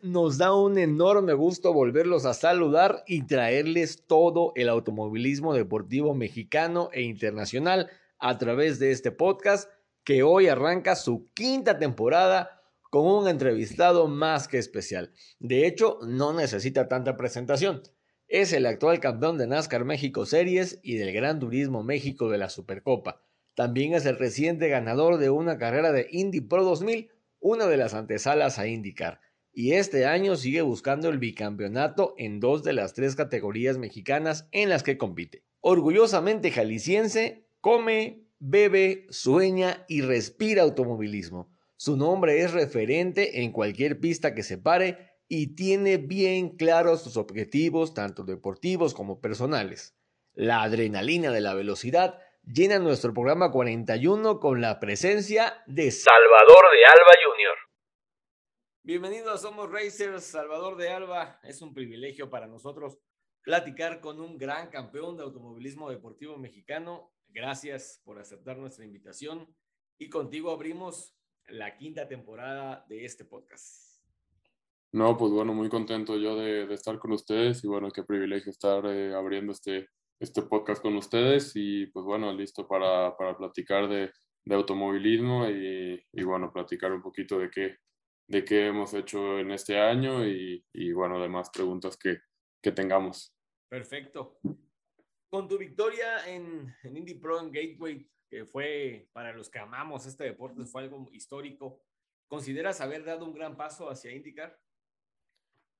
Nos da un enorme gusto volverlos a saludar y traerles todo el automovilismo deportivo mexicano e internacional a través de este podcast que hoy arranca su quinta temporada con un entrevistado más que especial. De hecho, no necesita tanta presentación. Es el actual campeón de NASCAR México Series y del Gran Turismo México de la Supercopa. También es el reciente ganador de una carrera de Indy Pro 2000, una de las antesalas a IndyCar y este año sigue buscando el bicampeonato en dos de las tres categorías mexicanas en las que compite. Orgullosamente jalisciense, come, bebe, sueña y respira automovilismo. Su nombre es referente en cualquier pista que se pare y tiene bien claros sus objetivos, tanto deportivos como personales. La adrenalina de la velocidad llena nuestro programa 41 con la presencia de Salvador de Alba Jr. Bienvenidos a Somos Racers, Salvador de Alba. Es un privilegio para nosotros platicar con un gran campeón de automovilismo deportivo mexicano. Gracias por aceptar nuestra invitación y contigo abrimos la quinta temporada de este podcast. No, pues bueno, muy contento yo de, estar con ustedes y bueno, qué privilegio estar eh, abriendo este, este podcast con ustedes y pues bueno, listo para, para platicar de, de automovilismo y, y, bueno, platicar un poquito de qué, de qué hemos hecho en este año y, y bueno, demás preguntas que, que, tengamos. Perfecto. Con tu victoria en, en Indy Pro en Gateway, que fue para los que amamos este deporte, fue algo histórico, ¿consideras haber dado un gran paso hacia IndyCar?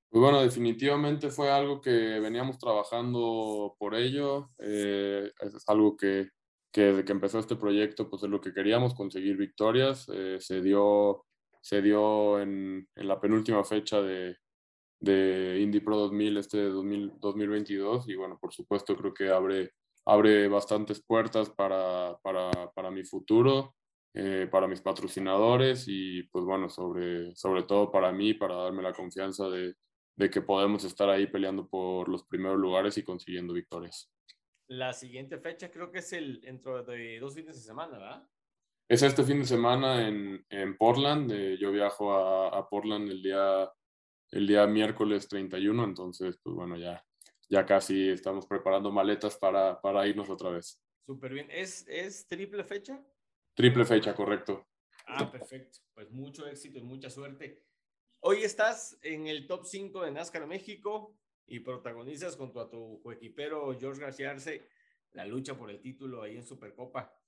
Pues bueno, definitivamente fue algo que veníamos trabajando por ello. Eh, es algo que, que, desde que empezó este proyecto, pues es lo que queríamos, conseguir victorias. Eh, se dio se dio en, en la penúltima fecha de, de Indy Pro 2000, este 2022, y bueno, por supuesto creo que abre, abre bastantes puertas para, para, para mi futuro, eh, para mis patrocinadores y pues bueno, sobre, sobre todo para mí, para darme la confianza de, de que podemos estar ahí peleando por los primeros lugares y consiguiendo victorias. La siguiente fecha creo que es el dentro de dos fines de semana, ¿verdad? Es este fin de semana en, en Portland. Eh, yo viajo a, a, Portland el día, el día miércoles 31, entonces, pues bueno, ya, ya casi estamos preparando maletas para, para irnos otra vez. Súper bien. ¿Es, ¿Es triple fecha? Triple fecha, correcto. Ah, perfecto. Pues mucho éxito y mucha suerte. Hoy estás en el top 5 de NASCAR México y protagonizas junto a tu coequipero George García Arce la lucha por el título ahí en Supercopa.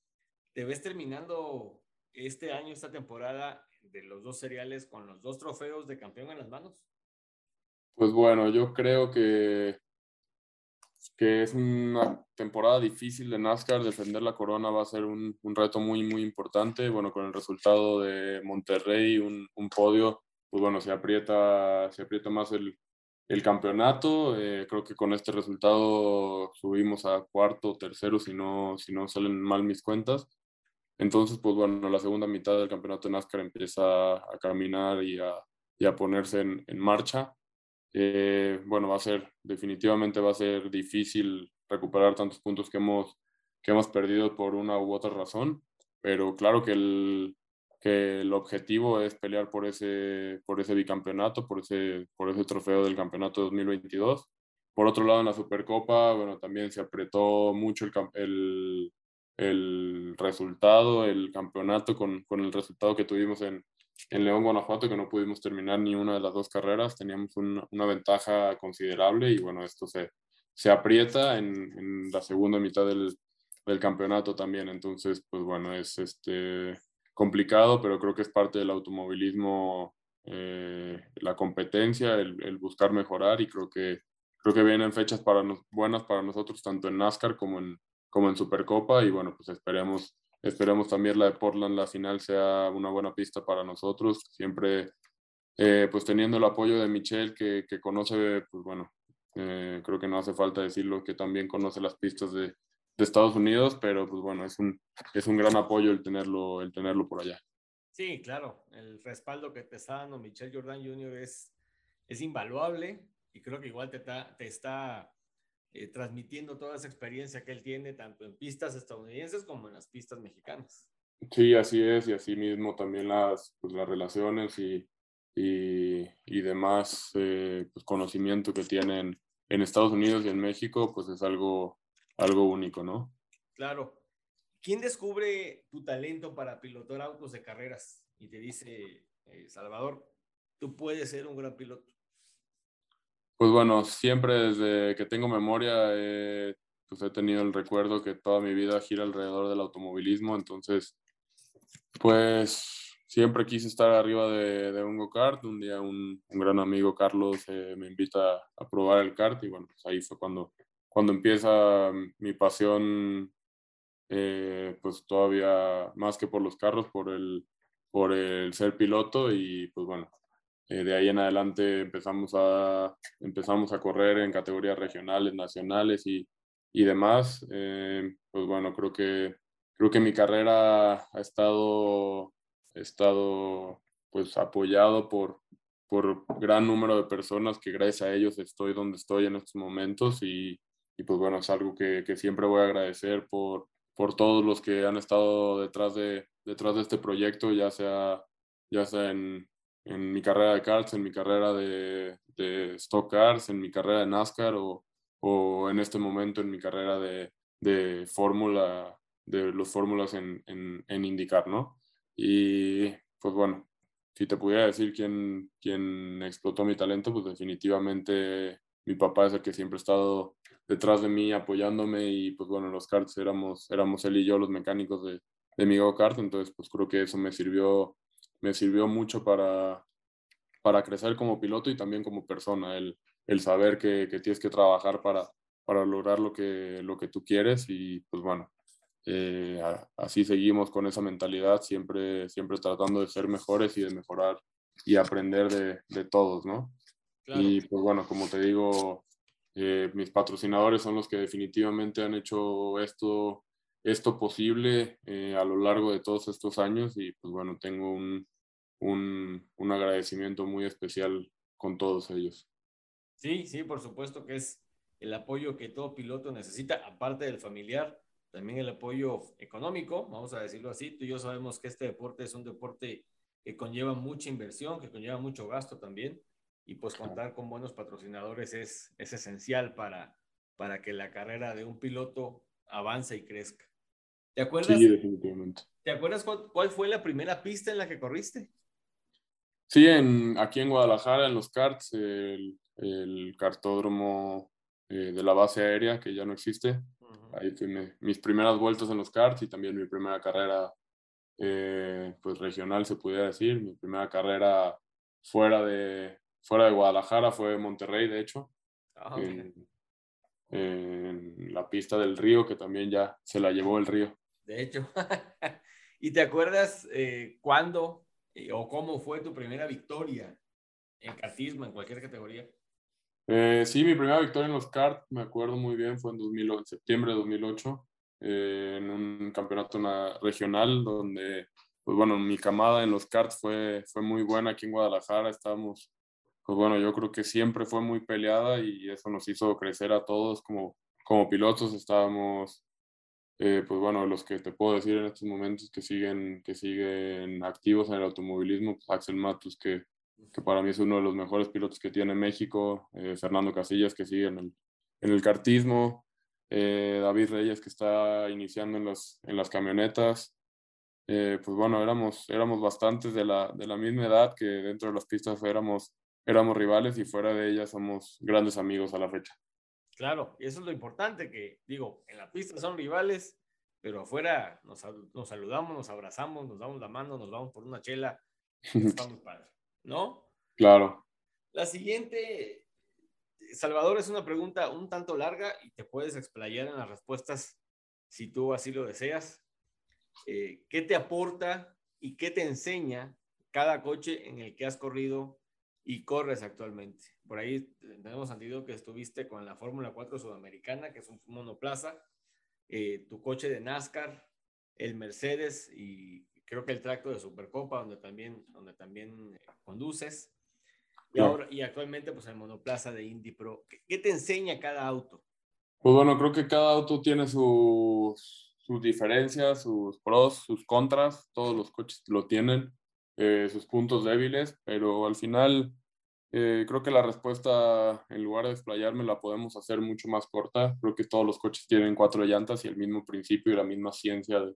¿Te ves terminando este año, esta temporada de los dos seriales con los dos trofeos de campeón en las manos? Pues bueno, yo creo que, que es una temporada difícil de NASCAR. Defender la corona va a ser un, un reto muy, muy importante. Bueno, con el resultado de Monterrey, un, un podio, pues bueno, se aprieta, se aprieta más el, el campeonato. Eh, creo que con este resultado subimos a cuarto, tercero, si no, si no salen mal mis cuentas. Entonces, pues bueno, la segunda mitad del campeonato de NASCAR empieza a caminar y a, y a ponerse en, en marcha. Eh, bueno, va a ser, definitivamente va a ser difícil recuperar tantos puntos que hemos, que hemos perdido por una u otra razón, pero claro que el, que el objetivo es pelear por ese, por ese bicampeonato, por ese, por ese trofeo del campeonato 2022. Por otro lado, en la Supercopa, bueno, también se apretó mucho el, el, el resultado, el campeonato con, con, el resultado que tuvimos en, en León, Guanajuato, que no pudimos terminar ni una de las dos carreras, teníamos un, una ventaja considerable y bueno, esto se, se aprieta en, en la segunda mitad del, del, campeonato también, entonces pues bueno, es este complicado, pero creo que es parte del automovilismo eh, la competencia, el, buscar mejorar y creo que, creo que vienen fechas para buenas para nosotros tanto en NASCAR como en, como en Supercopa y bueno, pues esperemos, esperemos también la de Portland, la final sea una buena pista para nosotros, siempre eh, pues teniendo el apoyo de Michelle que, que conoce, pues bueno, eh, creo que no hace falta decirlo, que también conoce las pistas de, de, Estados Unidos, pero pues bueno, es un, es un gran apoyo el tenerlo, el tenerlo por allá. Sí, claro, el respaldo que te está dando Michelle Jordan Jr. es, es invaluable y creo que igual te, te está eh, transmitiendo toda esa experiencia que él tiene, tanto en pistas estadounidenses como en las pistas mexicanas. Sí, así es, y así mismo también las, pues, las relaciones y, y, y demás eh, pues, conocimiento que tienen en Estados Unidos y en México, pues es algo, algo único, ¿no? Claro. ¿Quién descubre tu talento para pilotar autos de carreras y te dice, eh, Salvador, tú puedes ser un gran piloto? Pues bueno, siempre desde que tengo memoria pues he tenido el recuerdo que toda mi vida gira alrededor del automovilismo, entonces pues siempre quise estar arriba de, un go-kart. Un día un, gran amigo, Carlos, eh, me invita a probar el kart y bueno, pues ahí fue cuando, cuando empieza mi pasión, eh, pues todavía más que por los carros, por el, por el ser piloto y pues bueno, eh, de ahí en adelante empezamos a, empezamos a correr en categorías regionales, nacionales y, y demás. Eh, pues bueno, creo que, creo que mi carrera ha estado, estado pues apoyado por, por gran número de personas que gracias a ellos estoy donde estoy en estos momentos y, y pues bueno, es algo que, que, siempre voy a agradecer por, por todos los que han estado detrás de, detrás de este proyecto, ya sea, ya sea en, en mi carrera de karts, en mi carrera de, de stock cars, en mi carrera de NASCAR o, o en este momento en mi carrera de, de fórmula, de los fórmulas en, en, en, indicar, ¿no? Y pues bueno, si te pudiera decir quién, quién explotó mi talento, pues definitivamente mi papá es el que siempre ha estado detrás de mí apoyándome y pues bueno, los karts éramos, éramos él y yo los mecánicos de, de mi go-kart, entonces pues creo que eso me sirvió me sirvió mucho para, para crecer como piloto y también como persona, el, el saber que, que, tienes que trabajar para, para lograr lo que, lo que tú quieres y pues bueno, eh, así seguimos con esa mentalidad, siempre, siempre tratando de ser mejores y de mejorar y aprender de, de todos, ¿no? Y pues bueno, como te digo, eh, mis patrocinadores son los que definitivamente han hecho esto, esto posible eh, a lo largo de todos estos años y pues bueno, tengo un, un, un agradecimiento muy especial con todos ellos. Sí, sí, por supuesto que es el apoyo que todo piloto necesita, aparte del familiar, también el apoyo económico, vamos a decirlo así. Tú y yo sabemos que este deporte es un deporte que conlleva mucha inversión, que conlleva mucho gasto también, y pues contar con buenos patrocinadores es, es esencial para, para que la carrera de un piloto avance y crezca. ¿Te acuerdas? Sí, definitivamente. ¿Te acuerdas cuál, cuál, fue la primera pista en la que corriste? Sí, en, aquí en Guadalajara, en los karts, el, el cartódromo eh, de la base aérea, que ya no existe. Uh -huh. Ahí tuve mis primeras vueltas en los karts y también mi primera carrera eh, pues regional, se pudiera decir. Mi primera carrera fuera de, fuera de Guadalajara fue Monterrey, de hecho. Ah, okay. en, en, la pista del río, que también ya se la llevó el río. De hecho. ¿Y te acuerdas eh, cuándo o cómo fue tu primera victoria en kartismo, en cualquier categoría? Eh, sí, mi primera victoria en los kart, me acuerdo muy bien, fue en, 2008, en septiembre de 2008, eh, en un campeonato regional donde, pues bueno, mi camada en los karts fue, fue muy buena aquí en Guadalajara, estábamos, pues bueno, yo creo que siempre fue muy peleada y eso nos hizo crecer a todos como, como pilotos, estábamos eh, pues bueno, los que te puedo decir en estos momentos que siguen, que siguen activos en el automovilismo, pues Axel Matus, que, que, para mí es uno de los mejores pilotos que tiene México, eh, Fernando Casillas, que sigue en el, en el kartismo, eh, David Reyes, que está iniciando en, los, en las camionetas. Eh, pues bueno, éramos, éramos bastantes de la, de la misma edad que dentro de las pistas éramos, éramos rivales y fuera de ellas somos grandes amigos a la fecha. Claro, y eso es lo importante, que digo, en la pista son rivales, pero afuera nos, nos saludamos, nos abrazamos, nos damos la mano, nos vamos por una chela, estamos padre, ¿no? Claro. La siguiente, Salvador, es una pregunta un tanto larga y te puedes explayar en las respuestas si tú así lo deseas. Eh, ¿Qué te aporta y qué te enseña cada coche en el que has corrido y corres actualmente? Por ahí tenemos entendido que estuviste con la Fórmula 4 Sudamericana, que es un monoplaza, eh, tu coche de NASCAR, el Mercedes y creo que el tracto de Supercopa, donde también, donde también eh, conduces. Y, ahora, y actualmente, pues el monoplaza de Indy Pro. ¿Qué, te enseña cada auto? Pues bueno, creo que cada auto tiene sus, sus diferencias, sus pros, sus contras. Todos los coches lo tienen, eh, sus puntos débiles, pero al final eh, creo que la respuesta, en lugar de explayarme, la podemos hacer mucho más corta. Creo que todos los coches tienen cuatro llantas y el mismo principio y la misma ciencia de,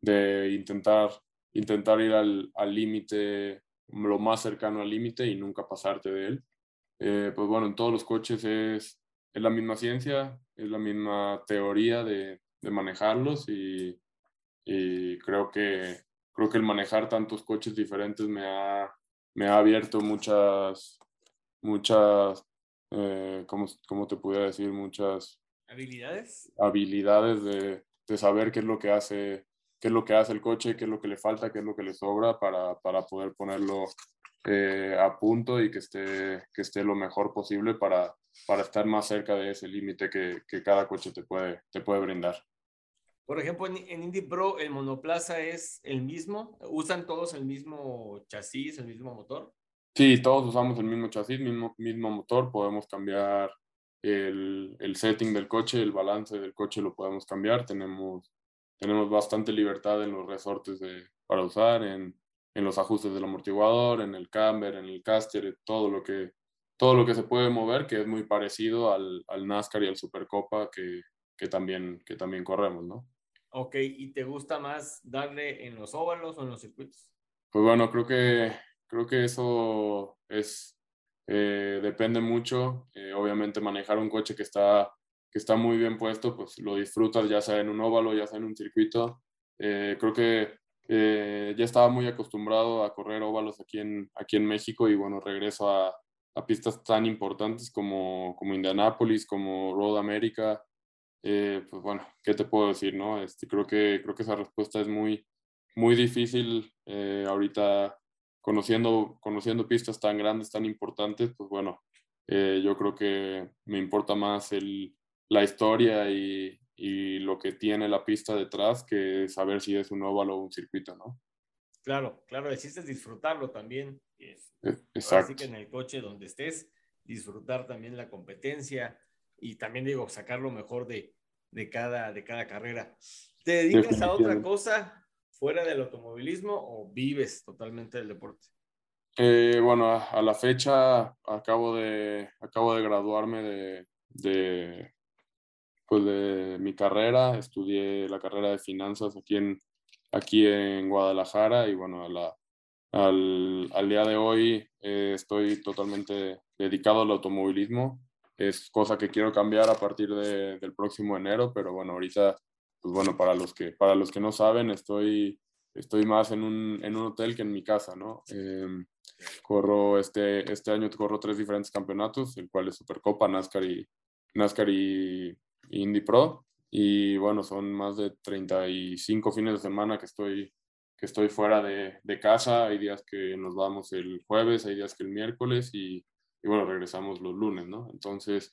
de intentar, intentar ir al límite, lo más cercano al límite y nunca pasarte de él. Eh, pues bueno, en todos los coches es, es, la misma ciencia, es la misma teoría de, de manejarlos y, y, creo, que, creo que el manejar tantos coches diferentes me ha, me ha abierto muchas, muchas, eh, ¿cómo, ¿cómo, te pudiera decir? Muchas habilidades. Habilidades de, de, saber qué es lo que hace, qué es lo que hace el coche, qué es lo que le falta, qué es lo que le sobra para, para poder ponerlo eh, a punto y que esté, que esté lo mejor posible para, para estar más cerca de ese límite que, que, cada coche te puede, te puede brindar. Por ejemplo, en, en, Indy Pro el monoplaza es el mismo, usan todos el mismo chasis, el mismo motor. Sí, todos usamos el mismo chasis, mismo, mismo motor, podemos cambiar el, el, setting del coche, el balance del coche lo podemos cambiar, tenemos, tenemos bastante libertad en los resortes de, para usar, en, en los ajustes del amortiguador, en el camber, en el caster, todo lo que, todo lo que se puede mover, que es muy parecido al, al NASCAR y al Supercopa que, que, también, que también corremos, ¿no? Ok, ¿y te gusta más darle en los óvalos o en los circuitos? Pues bueno, creo que creo que eso es, eh, depende mucho. Eh, obviamente manejar un coche que está, que está muy bien puesto, pues lo disfrutas ya sea en un óvalo, ya sea en un circuito. Eh, creo que ya estaba muy acostumbrado a correr óvalos aquí en, aquí en México y bueno, regreso a, a pistas tan importantes como, como Indianápolis, como Road America. pues bueno, ¿qué te puedo decir? No? Este, creo, que, creo que esa respuesta es muy, muy difícil ahorita conociendo, conociendo pistas tan grandes, tan importantes, pues bueno, eh, yo creo que me importa más el, la historia y, y, lo que tiene la pista detrás que saber si es un óvalo o un circuito, ¿no? Claro, claro, deciste disfrutarlo también. E, exacto. Así que en el coche donde estés, disfrutar también la competencia y también digo, sacar lo mejor de, de, cada, de cada carrera. ¿Te dedicas a otra cosa? Fuera del automovilismo o vives totalmente del deporte? Eh, bueno, a, la fecha acabo de, acabo de graduarme de, de, pues de mi carrera. Estudié la carrera de finanzas aquí en, aquí en Guadalajara y bueno, a la, al, al, día de hoy eh, estoy totalmente dedicado al automovilismo. Es cosa que quiero cambiar a partir de, del próximo enero, pero bueno, ahorita pues bueno, para los que, para los que no saben, estoy, estoy más en un, en un hotel que en mi casa, ¿no? Em, corro este, este año corro tres diferentes campeonatos, el cual es Supercopa, NASCAR y, NASCAR y, Indy Pro. Y bueno, son más de 35 fines de semana que estoy, que estoy fuera de, de casa. Hay días que nos vamos el jueves, hay días que el miércoles y, y bueno, regresamos los lunes, ¿no? Entonces,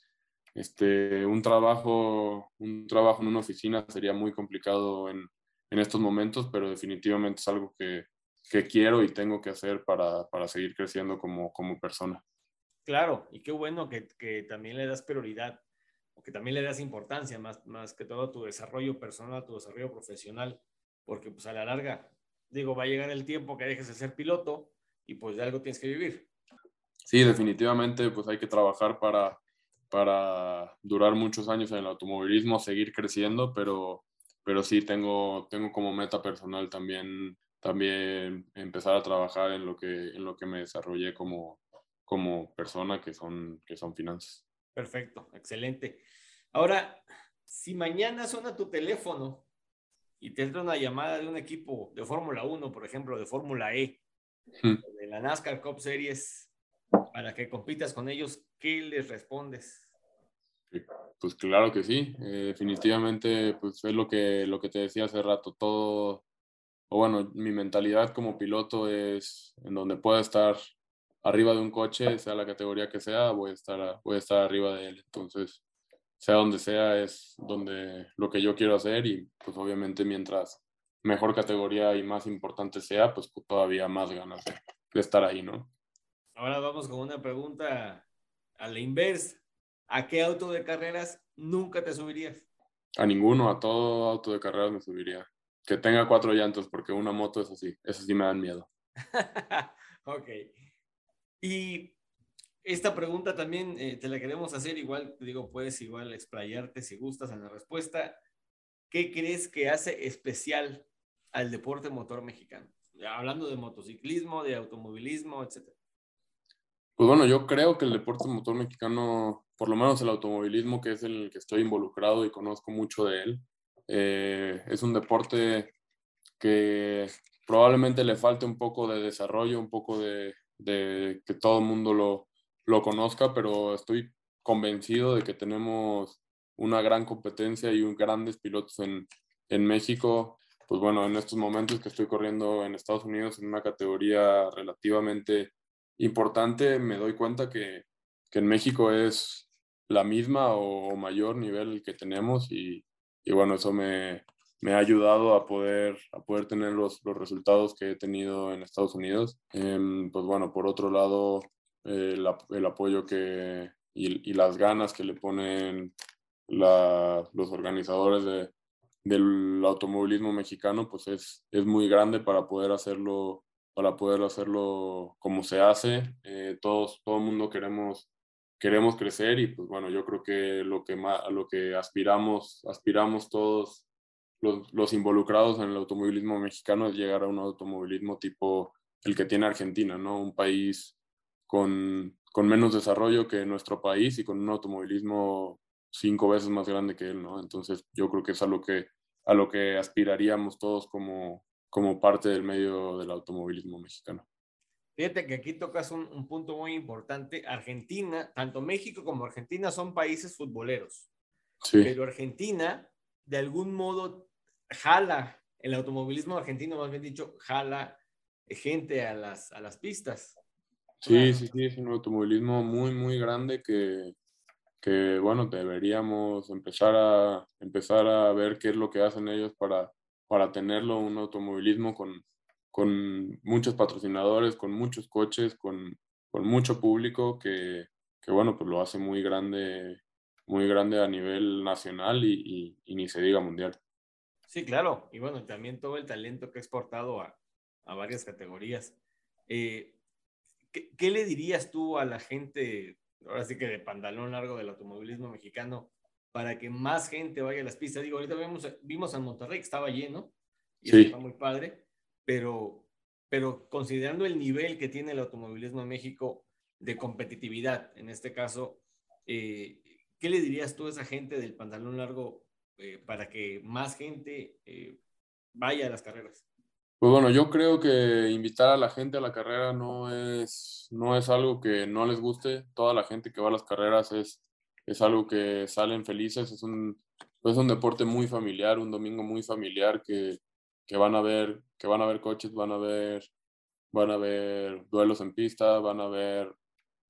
este, un, trabajo, un trabajo en una oficina sería muy complicado en, en estos momentos, pero definitivamente es algo que, que quiero y tengo que hacer para, para seguir creciendo como, como, persona. Claro, y qué bueno que, que, también le das prioridad, o que también le das importancia más, más que todo a tu desarrollo personal, a tu desarrollo profesional, porque pues a la larga, digo, va a llegar el tiempo que dejes de ser piloto y pues de algo tienes que vivir. Sí, definitivamente, pues hay que trabajar para, para durar muchos años en el automovilismo, seguir creciendo, pero, pero sí tengo, tengo como meta personal también, también empezar a trabajar en lo que, en lo que me desarrollé como, como persona, que son, que son finanzas. Perfecto, excelente. Ahora, si mañana suena tu teléfono y te entra una llamada de un equipo de Fórmula 1, por ejemplo, de Fórmula E, de la NASCAR Cup Series, para que compitas con ellos, ¿qué les respondes? Pues claro que sí, eh, definitivamente pues es lo que, lo que te decía hace rato, todo, o bueno, mi mentalidad como piloto es en donde pueda estar arriba de un coche, sea la categoría que sea, voy a estar, voy a estar arriba de él. Entonces, sea donde sea, es donde lo que yo quiero hacer y pues obviamente mientras mejor categoría y más importante sea, pues, todavía más ganas de, de estar ahí, ¿no? Ahora vamos con una pregunta a la inversa. ¿A qué auto de carreras nunca te subirías? A ninguno, a todo auto de carreras me subiría. Que tenga cuatro llantos, porque una moto es así. Eso sí me dan miedo. ok. Y esta pregunta también eh, te la queremos hacer. Igual, te digo, puedes igual explayarte si gustas en la respuesta. ¿Qué crees que hace especial al deporte motor mexicano? Hablando de motociclismo, de automovilismo, etcétera. Pues bueno, yo creo que el deporte motor mexicano, por lo menos el automovilismo, que es el que estoy involucrado y conozco mucho de él, eh, es un deporte que probablemente le falte un poco de desarrollo, un poco de, que todo el mundo lo, lo conozca, pero estoy convencido de que tenemos una gran competencia y un grandes pilotos en, en México. Pues bueno, en estos momentos que estoy corriendo en Estados Unidos en una categoría relativamente importante, me doy cuenta que, que en México es la misma o, mayor nivel que tenemos y, y bueno, eso me, me, ha ayudado a poder, a poder tener los, los resultados que he tenido en Estados Unidos. Em, pues bueno, por otro lado, el, el apoyo que, y, y, las ganas que le ponen la, los organizadores de, del automovilismo mexicano, pues es, es muy grande para poder hacerlo para poder hacerlo como se hace. Eh, todos, todo el mundo queremos, queremos crecer y pues bueno, yo creo que lo que, más, lo que aspiramos, aspiramos todos los, los, involucrados en el automovilismo mexicano es llegar a un automovilismo tipo el que tiene Argentina, ¿no? Un país con, con menos desarrollo que nuestro país y con un automovilismo cinco veces más grande que él, ¿no? Entonces yo creo que es a lo que, a lo que aspiraríamos todos como, como parte del medio del automovilismo mexicano. Fíjate que aquí tocas un, punto muy importante. Argentina, tanto México como Argentina son países futboleros. Sí. Pero Argentina, de algún modo, jala, el automovilismo argentino, más bien dicho, jala gente a las, a las pistas. Sí, sí, sí, es un automovilismo muy, muy grande que, que, bueno, deberíamos empezar a, empezar a ver qué es lo que hacen ellos para para tenerlo un automovilismo con, con muchos patrocinadores, con muchos coches, con, con mucho público que, que, bueno, pues lo hace muy grande, muy grande a nivel nacional y, y, ni se diga mundial. Sí, claro. Y bueno, también todo el talento que ha exportado a, a varias categorías. Eh, ¿qué, ¿qué, le dirías tú a la gente, ahora sí que de pantalón largo del automovilismo mexicano, para que más gente vaya a las pistas. Digo, ahorita vimos, vimos a Monterrey que estaba lleno y sí. está muy padre, pero, pero considerando el nivel que tiene el automovilismo en México de competitividad, en este caso, eh, ¿qué le dirías tú a esa gente del pantalón largo eh, para que más gente eh, vaya a las carreras? Pues bueno, yo creo que invitar a la gente a la carrera no es, no es algo que no les guste. Toda la gente que va a las carreras es es algo que salen felices, es un, es un deporte muy familiar, un domingo muy familiar que, que, van a ver, que van a ver coches, van a ver, van a ver duelos en pista, van a ver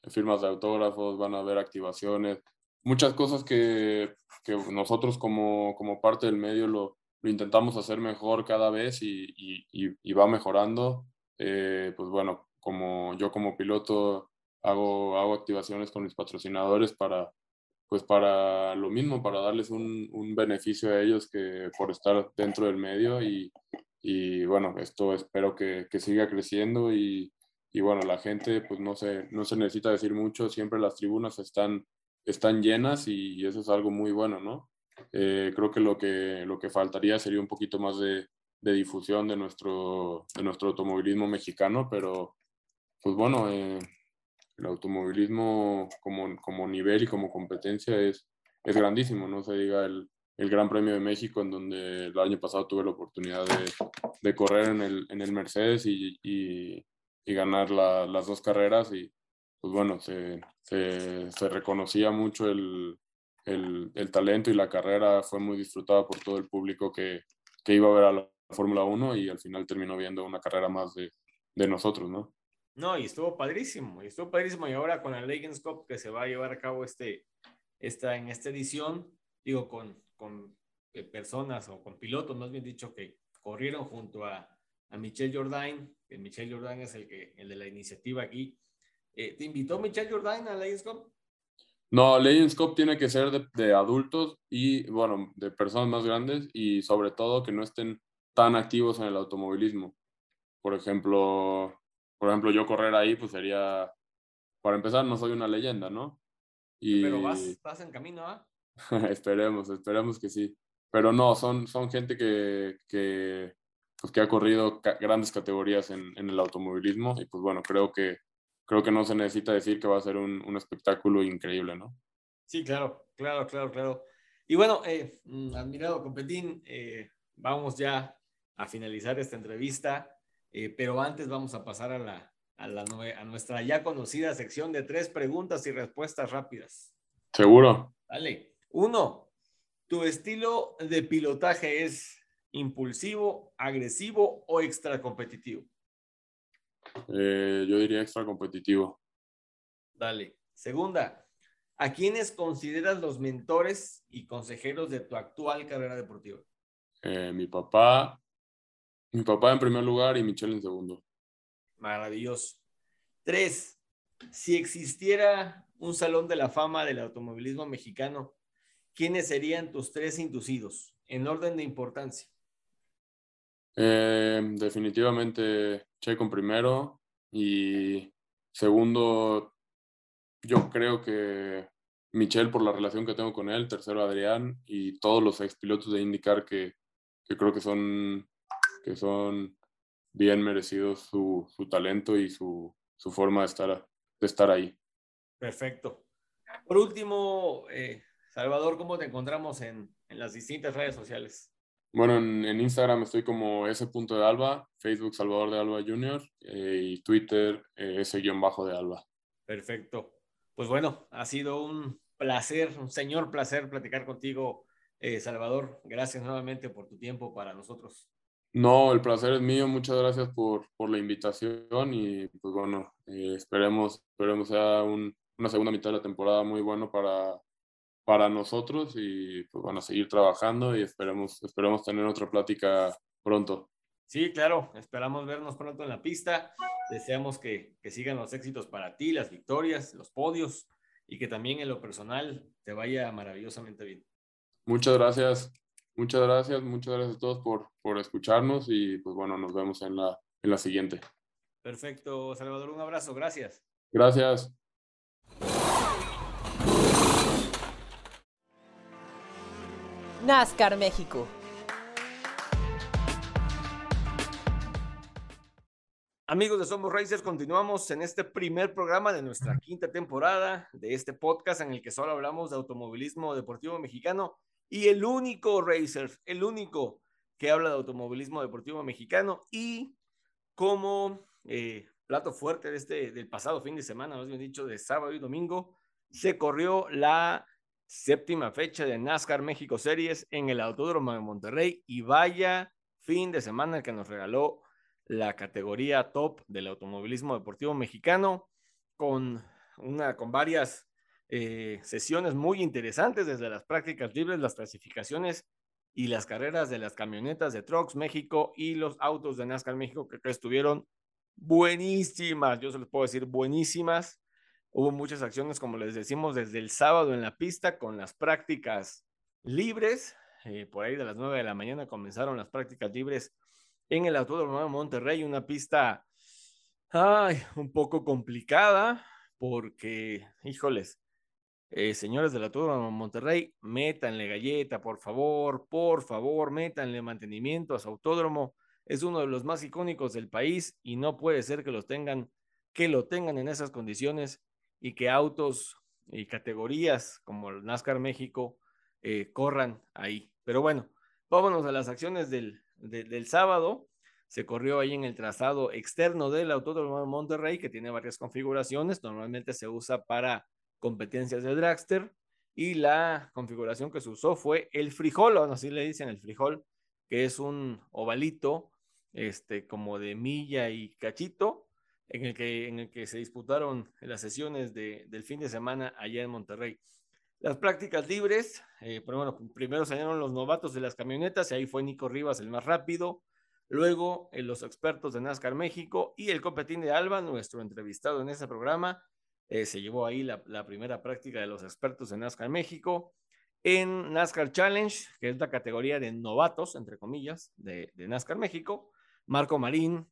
firmas de autógrafos, van a ver activaciones, muchas cosas que, que nosotros como, como, parte del medio lo, lo, intentamos hacer mejor cada vez y, y, va mejorando. Eh, pues bueno, como yo como piloto hago, hago activaciones con mis patrocinadores para, pues para lo mismo, para darles un, un, beneficio a ellos que por estar dentro del medio y, y bueno, esto espero que, que siga creciendo y, y, bueno, la gente pues no se, no se necesita decir mucho, siempre las tribunas están, están llenas y, eso es algo muy bueno, ¿no? Eh, creo que lo, que lo que faltaría sería un poquito más de, de difusión de nuestro, de nuestro automovilismo mexicano, pero pues bueno, eh, el automovilismo como, como nivel y como competencia es, es grandísimo, no se diga el, el Gran Premio de México, en donde el año pasado tuve la oportunidad de, de correr en el, en el Mercedes y, y, y ganar la, las dos carreras y pues bueno, se, se, se reconocía mucho el, el, el, talento y la carrera fue muy disfrutada por todo el público que, que iba a ver a la Fórmula 1 y al final terminó viendo una carrera más de, de nosotros, ¿no? No, y estuvo padrísimo, y estuvo padrísimo. Y ahora con la Legends Cup que se va a llevar a cabo este, esta, en esta edición, digo, con, con eh, personas o con pilotos, más bien dicho, que corrieron junto a, a Michel Jordain, que Michel Jordain es el, que, el de la iniciativa aquí. Eh, ¿Te invitó Michel Jordain a Legends Cup? No, Legends Cup tiene que ser de, de, adultos y, bueno, de personas más grandes y sobre todo que no estén tan activos en el automovilismo. Por ejemplo, por ejemplo, yo correr ahí, pues sería, para empezar, no soy una leyenda, ¿no? Y... Pero vas, vas en camino, ¿ah? esperemos, esperemos que sí. Pero no, son, son gente que, que, pues, que ha corrido ca grandes categorías en, en, el automovilismo y pues bueno, creo que, creo que no se necesita decir que va a ser un, un espectáculo increíble, ¿no? Sí, claro, claro, claro, claro. Y bueno, eh, mm, admirado Competín, eh, vamos ya a finalizar esta entrevista. Eh, pero antes vamos a pasar a, la, a, la, a nuestra ya conocida sección de tres preguntas y respuestas rápidas. Seguro. Dale. Uno, ¿tu estilo de pilotaje es impulsivo, agresivo o extra competitivo? Eh, yo diría extra competitivo. Dale. Segunda, ¿a quiénes consideras los mentores y consejeros de tu actual carrera deportiva? Eh, mi papá, mi papá en primer lugar y Michelle en segundo. Maravilloso. Tres, si existiera un salón de la fama del automovilismo mexicano, ¿quiénes serían tus tres inducidos en orden de importancia? Eh, definitivamente Checo primero y segundo, yo creo que Michelle por la relación que tengo con él, tercero Adrián y todos los expilotos de indicar que, que creo que son que son bien merecidos su, su talento y su, su, forma de estar, de estar ahí. Perfecto. Por último, eh, Salvador, ¿cómo te encontramos en, en, las distintas redes sociales? Bueno, en, en Instagram estoy como ese punto de Alba, Facebook Salvador de Alba Junior eh, y Twitter eh, ese guion bajo de Alba. Perfecto. Pues bueno, ha sido un placer, un señor placer platicar contigo, eh, Salvador. Gracias nuevamente por tu tiempo para nosotros. No, el placer es mío. Muchas gracias por, por la invitación y pues bueno, eh, esperemos, esperemos sea un, una segunda mitad de la temporada muy bueno para, para nosotros y pues bueno, seguir trabajando y esperemos, esperemos tener otra plática pronto. Sí, claro, esperamos vernos pronto en la pista. Deseamos que, que sigan los éxitos para ti, las victorias, los podios y que también en lo personal te vaya maravillosamente bien. Muchas gracias. Muchas gracias, muchas gracias a todos por, por escucharnos y pues bueno, nos vemos en la, en la siguiente. Perfecto, Salvador, un abrazo, gracias. Gracias. NASCAR México. Amigos de Somos Racers, continuamos en este primer programa de nuestra quinta temporada de este podcast en el que solo hablamos de automovilismo deportivo mexicano y el único racer, el único que habla de automovilismo deportivo mexicano y como eh, plato fuerte de este, del pasado fin de semana, más bien dicho, de sábado y domingo, se corrió la séptima fecha de NASCAR México Series en el Autódromo de Monterrey y vaya fin de semana que nos regaló la categoría top del automovilismo deportivo mexicano con una con varias eh, sesiones muy interesantes desde las prácticas libres, las clasificaciones y las carreras de las camionetas de Trucks México y los autos de NASCAR México que, estuvieron buenísimas, yo se les puedo decir buenísimas. Hubo muchas acciones, como les decimos, desde el sábado en la pista con las prácticas libres. Eh, por ahí de las 9 de la mañana comenzaron las prácticas libres en el Autódromo de Monterrey, una pista ay, un poco complicada porque, híjoles, eh, señores de la Turma Monterrey, métanle galleta, por favor, por favor, métanle mantenimiento a su autódromo. Es uno de los más icónicos del país y no puede ser que los tengan, que lo tengan en esas condiciones y que autos y categorías como el NASCAR México eh, corran ahí. Pero bueno, vámonos a las acciones del, de, del sábado. Se corrió ahí en el trazado externo del Autódromo de Monterrey, que tiene varias configuraciones. Normalmente se usa para competencias de dragster y la configuración que se usó fue el frijol, o así le dicen el frijol, que es un ovalito, este, como de milla y cachito, en el que, en el que se disputaron las sesiones de, del fin de semana allá en Monterrey. Las prácticas libres, eh, bueno, primero salieron los novatos de las camionetas y ahí fue Nico Rivas el más rápido. Luego eh, los expertos de NASCAR México y el Copetín de Alba, nuestro entrevistado en ese programa, eh, se llevó ahí la, primera práctica de los expertos de NASCAR México. En NASCAR Challenge, que es la categoría de novatos, entre comillas, de, NASCAR México, Marco Marín,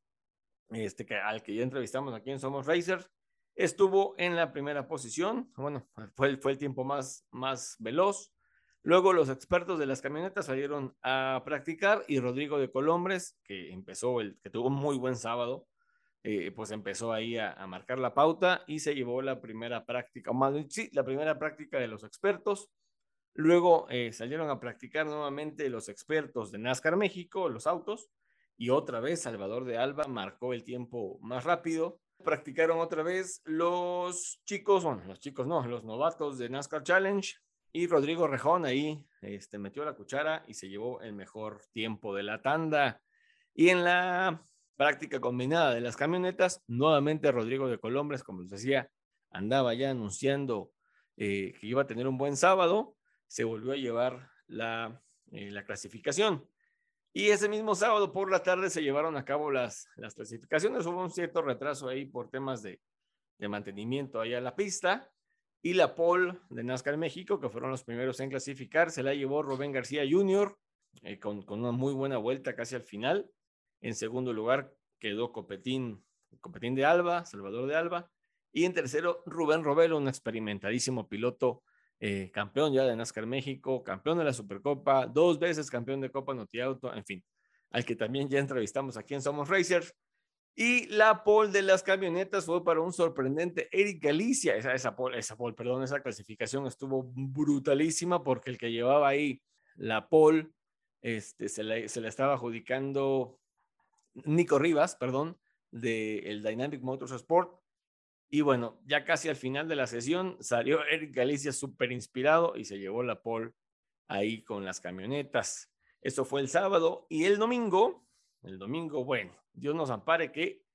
este, que, al que ya entrevistamos aquí en Somos Racers, estuvo en la primera posición. Bueno, fue fue el tiempo más, más veloz. Luego los expertos de las camionetas salieron a practicar y Rodrigo de Colombres, que empezó, el, que tuvo un muy buen sábado, eh, pues empezó ahí a, marcar la pauta y se llevó la primera práctica, o más sí, la primera práctica de los expertos. Luego eh, salieron a practicar nuevamente los expertos de NASCAR México, los autos, y otra vez Salvador de Alba marcó el tiempo más rápido. Practicaron otra vez los chicos, bueno, los chicos no, los novatos de NASCAR Challenge y Rodrigo Rejón ahí este, metió la cuchara y se llevó el mejor tiempo de la tanda. Y en la práctica combinada de las camionetas, nuevamente Rodrigo de Colombres, como les decía, andaba ya anunciando eh, que iba a tener un buen sábado, se volvió a llevar la, eh, la clasificación. Y ese mismo sábado por la tarde se llevaron a cabo las, las clasificaciones. Hubo un cierto retraso ahí por temas de, mantenimiento allá en la pista. Y la pole de NASCAR México, que fueron los primeros en clasificar, se la llevó Rubén García Jr. Eh, con, una muy buena vuelta casi al final. En segundo lugar quedó Copetín, Copetín de Alba, Salvador de Alba. Y en tercero, Rubén Robelo, un experimentadísimo piloto eh, campeón ya de NASCAR México, campeón de la Supercopa, dos veces campeón de Copa Noti Auto, en fin, al que también ya entrevistamos aquí en Somos Racers. Y la pole de las camionetas fue para un sorprendente Eric Galicia. Esa, esa pole, esa pole, perdón, esa clasificación estuvo brutalísima porque el que llevaba ahí la pole este, se, se la estaba adjudicando Nico Rivas, perdón, del de Dynamic Motorsport. Y bueno, ya casi al final de la sesión salió Eric Galicia súper inspirado y se llevó la pole ahí con las camionetas. Eso fue el sábado y el domingo, el domingo, bueno, Dios nos ampare que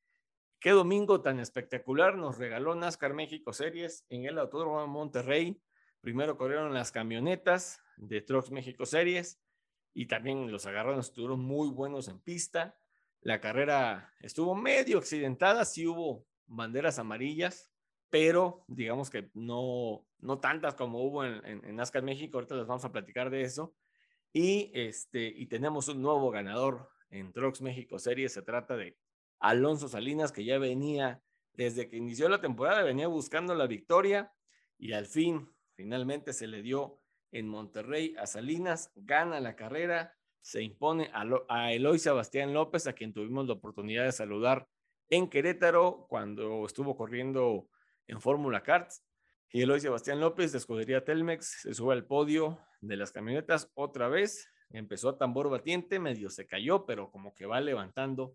qué domingo tan espectacular nos regaló NASCAR México Series en el Autódromo de Monterrey. Primero corrieron las camionetas de Trucks México Series y también los agarraron, estuvieron muy buenos en pista. La carrera estuvo medio accidentada, sí hubo banderas amarillas, pero digamos que no, no tantas como hubo en, en, NASCAR México, ahorita les vamos a platicar de eso. Y, este, y tenemos un nuevo ganador en Trucks México Series, se trata de Alonso Salinas, que ya venía, desde que inició la temporada, venía buscando la victoria y al fin, finalmente se le dio en Monterrey a Salinas, gana la carrera, se impone a, a Eloy Sebastián López, a quien tuvimos la oportunidad de saludar en Querétaro cuando estuvo corriendo en Fórmula Karts. Y Eloy Sebastián López de Escudería Telmex se sube al podio de las camionetas otra vez. Empezó a tambor batiente, medio se cayó, pero como que va levantando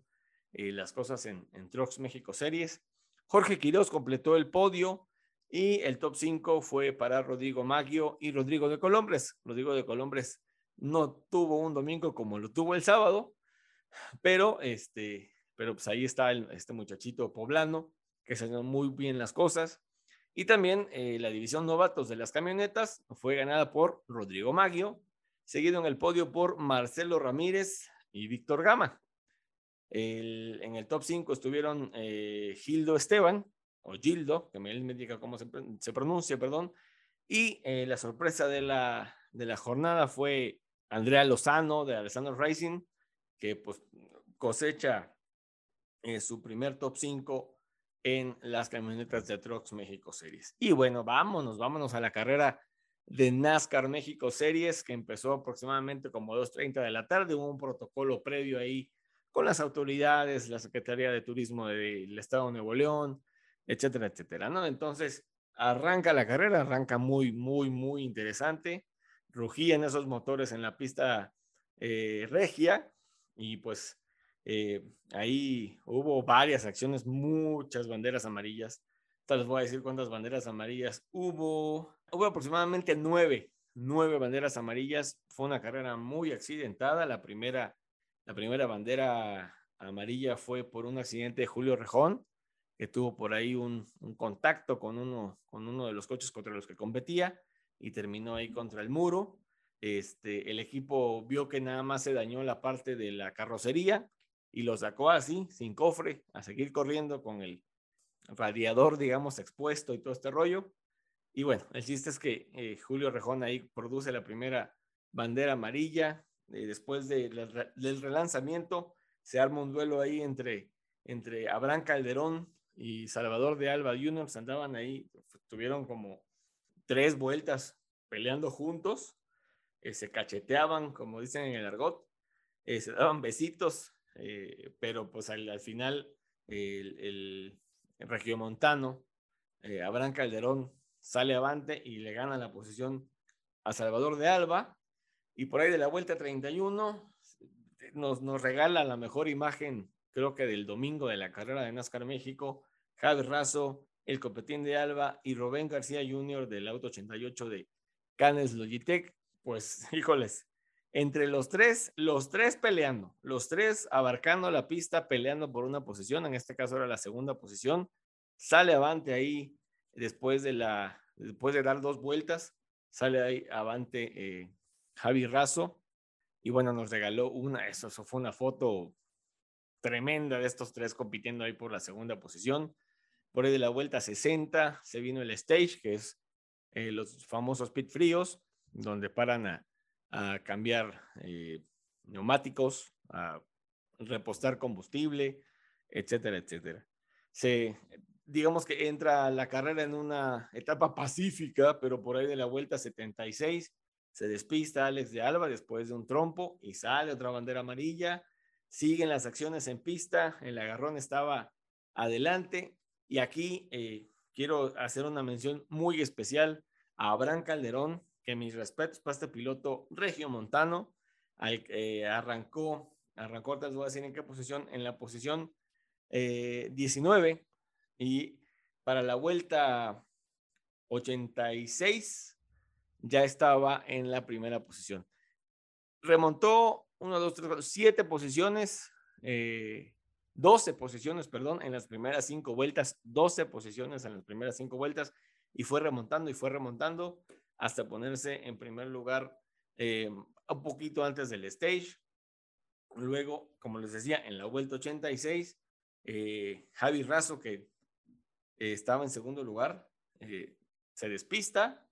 eh, las cosas en, en Trucks México Series. Jorge Quiroz completó el podio y el top 5 fue para Rodrigo Maggio y Rodrigo de Colombres. Rodrigo de Colombres no tuvo un domingo como lo tuvo el sábado, pero este, pero pues ahí está este muchachito poblano que se muy bien las cosas. Y también eh, la división novatos de las camionetas fue ganada por Rodrigo Maggio, seguido en el podio por Marcelo Ramírez y Víctor Gama. En el top 5 estuvieron eh, Gildo Esteban, o Gildo, que me, me diga cómo se, se, pronuncia, perdón. Y eh, la sorpresa de la, de la jornada fue Andrea Lozano de Alessandro Racing, que pues cosecha eh, su primer top 5 en las camionetas de Trucks México Series. Y bueno, vámonos, vámonos a la carrera de NASCAR México Series que empezó aproximadamente como 2.30 de la tarde. Hubo un protocolo previo ahí con las autoridades, la Secretaría de Turismo del Estado de Nuevo León, etcétera, etcétera, ¿no? Entonces, arranca la carrera, arranca muy, muy, muy interesante. Rugían esos motores en la pista eh, regia y pues eh, ahí hubo varias acciones, muchas banderas amarillas. Tal les voy a decir cuántas banderas amarillas hubo. hubo aproximadamente nueve, nueve banderas amarillas. Fue una carrera muy accidentada. La primera, la primera bandera amarilla fue por un accidente de Julio Rejón, que tuvo por ahí un, un, contacto con uno, con uno de los coches contra los que competía y terminó ahí contra el muro. Este, el equipo vio que nada más se dañó la parte de la carrocería y lo sacó así, sin cofre, a seguir corriendo con el radiador, digamos, expuesto y todo este rollo. Y bueno, el chiste es que eh, Julio Rejón ahí produce la primera bandera amarilla. y después de, del relanzamiento, se arma un duelo ahí entre, entre Abraham Calderón y Salvador de Alba Juniors. Andaban ahí, tuvieron como tres vueltas peleando juntos. Eh, se cacheteaban, como dicen en el argot, eh, se daban besitos, pero pues al, al final el, el, el regiomontano, Abraham Calderón, sale avante y le gana la posición a Salvador de Alba. Y por ahí de la vuelta 31 nos, nos regala la mejor imagen, creo que del domingo de la carrera de NASCAR México, Javi Razo, el Copetín de Alba y Rubén García Jr. del auto 88 de Canes Logitech. Pues, híjoles, entre los tres, los tres peleando, los tres abarcando la pista, peleando por una posición, en este caso era la segunda posición, sale avante ahí después de, la, después de dar dos vueltas, sale ahí avante eh, Javi Razo y bueno, nos regaló una, eso, eso, fue una foto tremenda de estos tres compitiendo ahí por la segunda posición. Por ahí de la vuelta 60 se vino el stage, que es eh, los famosos pit fríos, donde paran a, a cambiar eh, neumáticos, a repostar combustible, etcétera, etcétera. Se digamos que entra la carrera en una etapa pacífica, pero por ahí de la vuelta 76 se despista Alex de Alba después de un trompo y sale otra bandera amarilla. Siguen las acciones en pista, el agarrón estaba adelante y aquí eh, quiero hacer una mención muy especial a Abraham Calderón, que mis respetos para este piloto regio montano, al eh, arrancó, arrancó, te voy a decir en qué posición, en la posición eh, 19, y para la vuelta 86 ya estaba en la primera posición. Remontó 1, 2, 3, 4, 7 posiciones, eh, 12 posiciones, perdón, en las primeras 5 vueltas, 12 posiciones en las primeras 5 vueltas y fue remontando y fue remontando hasta ponerse en primer lugar eh, un poquito antes del stage. Luego, como les decía, en la vuelta 86, eh, Javi Razo, que estaba en segundo lugar, eh, se despista,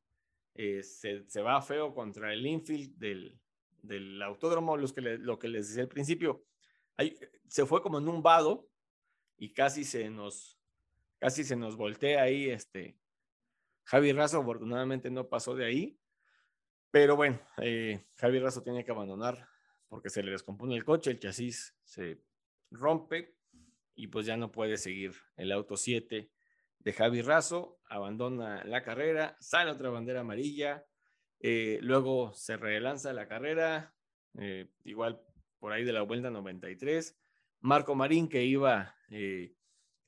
eh, se, se, va feo contra el infield del, del autódromo, los que lo que les decía al principio, ahí, se fue como en un vado y casi se nos, casi se nos voltea ahí este Javi Razo, afortunadamente no pasó de ahí, pero bueno, eh, Javi Razo tiene que abandonar porque se le descompone el coche, el chasis se rompe y pues ya no puede seguir el auto 7 de Javi Razo, abandona la carrera, sale otra bandera amarilla, eh, luego se relanza la carrera, eh, igual por ahí de la vuelta 93. Marco Marín, que iba eh,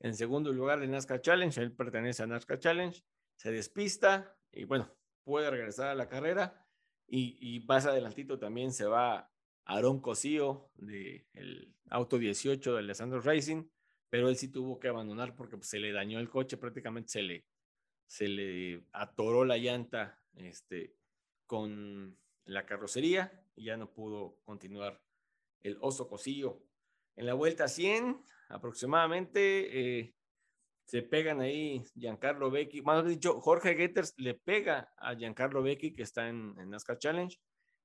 en segundo lugar de NASCAR Challenge, él pertenece a NASCAR Challenge, se despista y bueno, puede regresar a la carrera. Y, y más adelantito también se va Aarón Cosío del auto 18 de Alessandro Racing pero él sí tuvo que abandonar porque pues, se le dañó el coche, prácticamente se le, se le atoró la llanta este, con la carrocería y ya no pudo continuar el oso cosillo. En la vuelta 100, aproximadamente, eh, se pegan ahí Giancarlo Becky, más dicho, Jorge Getters le pega a Giancarlo Becky que está en, NASCAR Challenge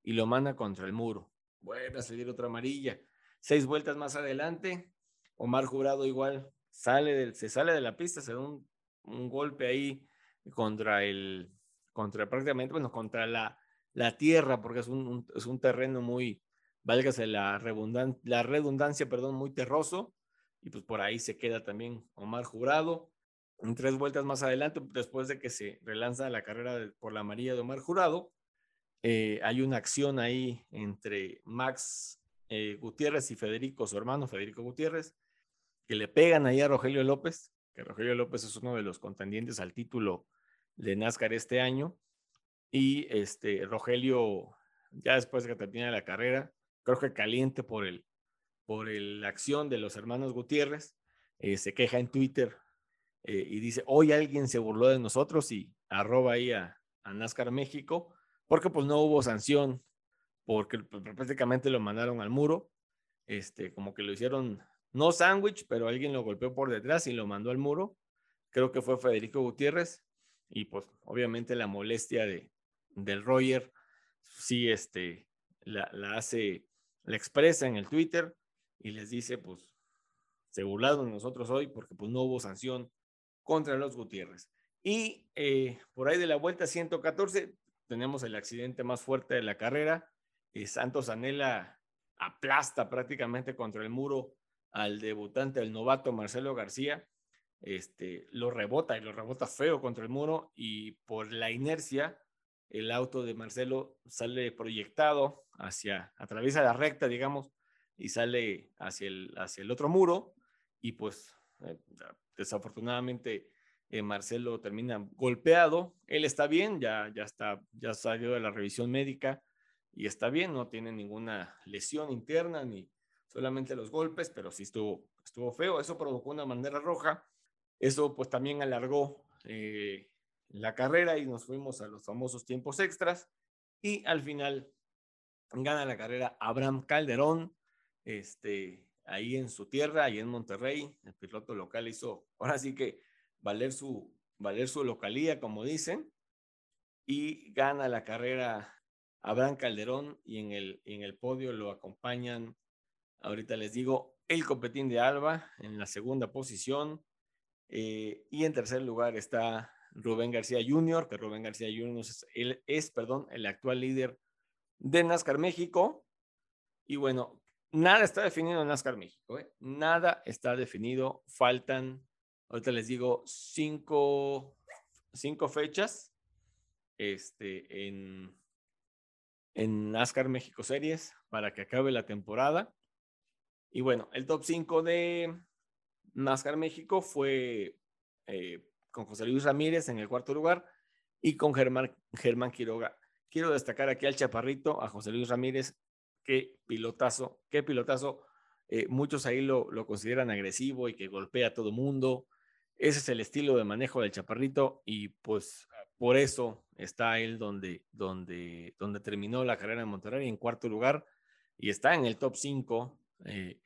y lo manda contra el muro. Vuelve a salir otra amarilla. Seis vueltas más adelante, Omar Jurado igual sale se sale de la pista, se da un, un, golpe ahí contra el, contra prácticamente, bueno, contra la, la tierra, porque es un, es un terreno muy, válgase la, redundan, la redundancia, perdón, muy terroso, y pues por ahí se queda también Omar Jurado. En tres vueltas más adelante, después de que se relanza la carrera por la María de Omar Jurado, eh, hay una acción ahí entre Max eh, Gutiérrez y Federico, su hermano Federico Gutiérrez, que le pegan ahí a Rogelio López, que Rogelio López es uno de los contendientes al título de NASCAR este año. y este Rogelio, ya después de que termina la carrera, creo que caliente por el, por la acción de los hermanos Gutiérrez, eh, se queja en Twitter eh, y dice, hoy alguien se burló de nosotros y arroba ahí a, a NASCAR México, porque pues no hubo sanción, porque pues, prácticamente lo mandaron al muro, este, como que lo hicieron, no sándwich, pero alguien lo golpeó por detrás y lo mandó al muro, creo que fue Federico Gutiérrez, y pues obviamente la molestia de, del Roger, sí, este, la hace, la expresa en el Twitter y les dice, pues, se nosotros hoy porque pues no hubo sanción contra los Gutiérrez. Y eh, por ahí de la vuelta 114 tenemos el accidente más fuerte de la carrera. y Santos Anela aplasta prácticamente contra el muro al debutante, el novato Marcelo García. Este, lo rebota y lo rebota feo contra el muro y por la inercia el auto de Marcelo sale proyectado hacia, atraviesa la recta, digamos, y sale hacia el, hacia el otro muro y pues eh, desafortunadamente eh, Marcelo termina golpeado. Él está bien, ya, ya, está, ya salió de la revisión médica y está bien, no tiene ninguna lesión interna ni solamente los golpes, pero sí estuvo, estuvo feo. Eso provocó una bandera roja. Eso pues también alargó eh, la carrera y nos fuimos a los famosos tiempos extras. Y al final gana la carrera Abraham Calderón, este, ahí en su tierra, ahí en Monterrey. El piloto local hizo, ahora sí que valer su, valer su localía, como dicen, y gana la carrera Abraham Calderón y en el, en el podio lo acompañan, ahorita les digo, el Copetín de Alba en la segunda posición eh, y en tercer lugar está Rubén García Jr., que Rubén García Jr. es, es perdón, el actual líder de NASCAR México. Y bueno, nada está definido en NASCAR México, ¿eh? nada está definido, faltan Ahorita les digo cinco, cinco fechas este, en, en NASCAR México Series para que acabe la temporada. Y bueno, el top 5 de NASCAR México fue eh, con José Luis Ramírez en el cuarto lugar y con Germán, Germán Quiroga. Quiero destacar aquí al chaparrito, a José Luis Ramírez, qué pilotazo, qué pilotazo. Eh, muchos ahí lo, lo, consideran agresivo y que golpea a todo mundo. Ese es el estilo de manejo del chaparrito y pues por eso está él donde, donde, donde terminó la carrera en Monterrey en cuarto lugar y está en el top 5 eh,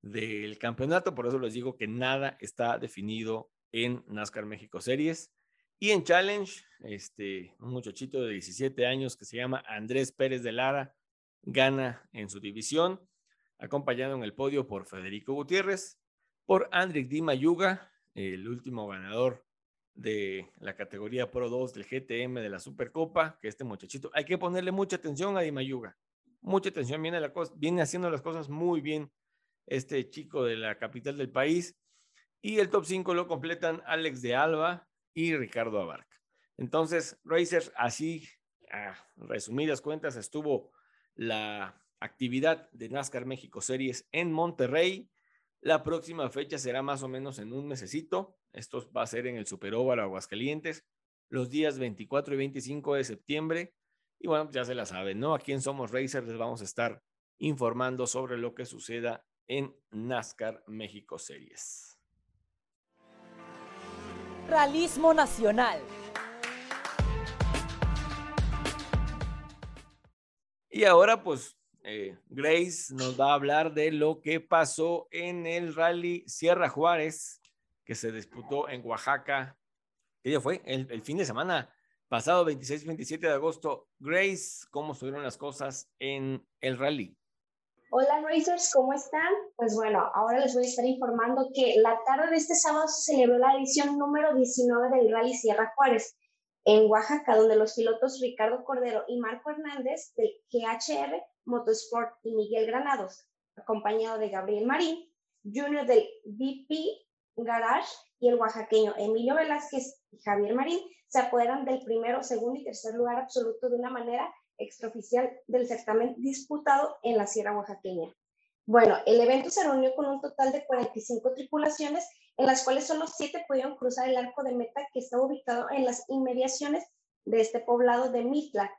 del campeonato. Por eso les digo que nada está definido en NASCAR México Series. Y en Challenge, este, un muchachito de 17 años que se llama Andrés Pérez de Lara gana en su división, acompañado en el podio por Federico Gutiérrez, por Andrick Di Mayuga, el último ganador de la categoría Pro 2 del GTM de la Supercopa, que este muchachito, hay que ponerle mucha atención a Dimayuga, mucha atención, viene, la cosa, viene haciendo las cosas muy bien este chico de la capital del país, y el top 5 lo completan Alex de Alba y Ricardo Abarca. Entonces, Racers, así, a resumidas cuentas, estuvo la actividad de NASCAR México Series en Monterrey. La próxima fecha será más o menos en un mesecito. Esto va a ser en el Superóvalo Aguascalientes, los días 24 y 25 de septiembre. Y bueno, ya se la saben, ¿no? Aquí en Somos Racers les vamos a estar informando sobre lo que suceda en NASCAR México Series. Realismo Nacional. Y ahora pues eh, Grace nos va a hablar de lo que pasó en el rally Sierra Juárez, que se disputó en Oaxaca. ¿Qué día fue? El, fin de semana pasado, 26-27 de agosto. Grace, ¿cómo estuvieron las cosas en el rally? Hola Racers, ¿cómo están? Pues bueno, ahora les voy a estar informando que la tarde de este sábado se celebró la edición número 19 del Rally Sierra Juárez en Oaxaca, donde los pilotos Ricardo Cordero y Marco Hernández del GHR Motorsport y Miguel Granados, acompañado de Gabriel Marín, Junior del VP Garage y el oaxaqueño Emilio Velázquez y Javier Marín, se apoderan del primero, segundo y tercer lugar absoluto de una manera extraoficial del certamen disputado en la Sierra Oaxaqueña. Bueno, el evento se reunió con un total de 45 tripulaciones, en las cuales solo 7 pudieron cruzar el arco de meta que está ubicado en las inmediaciones de este poblado de Mitla,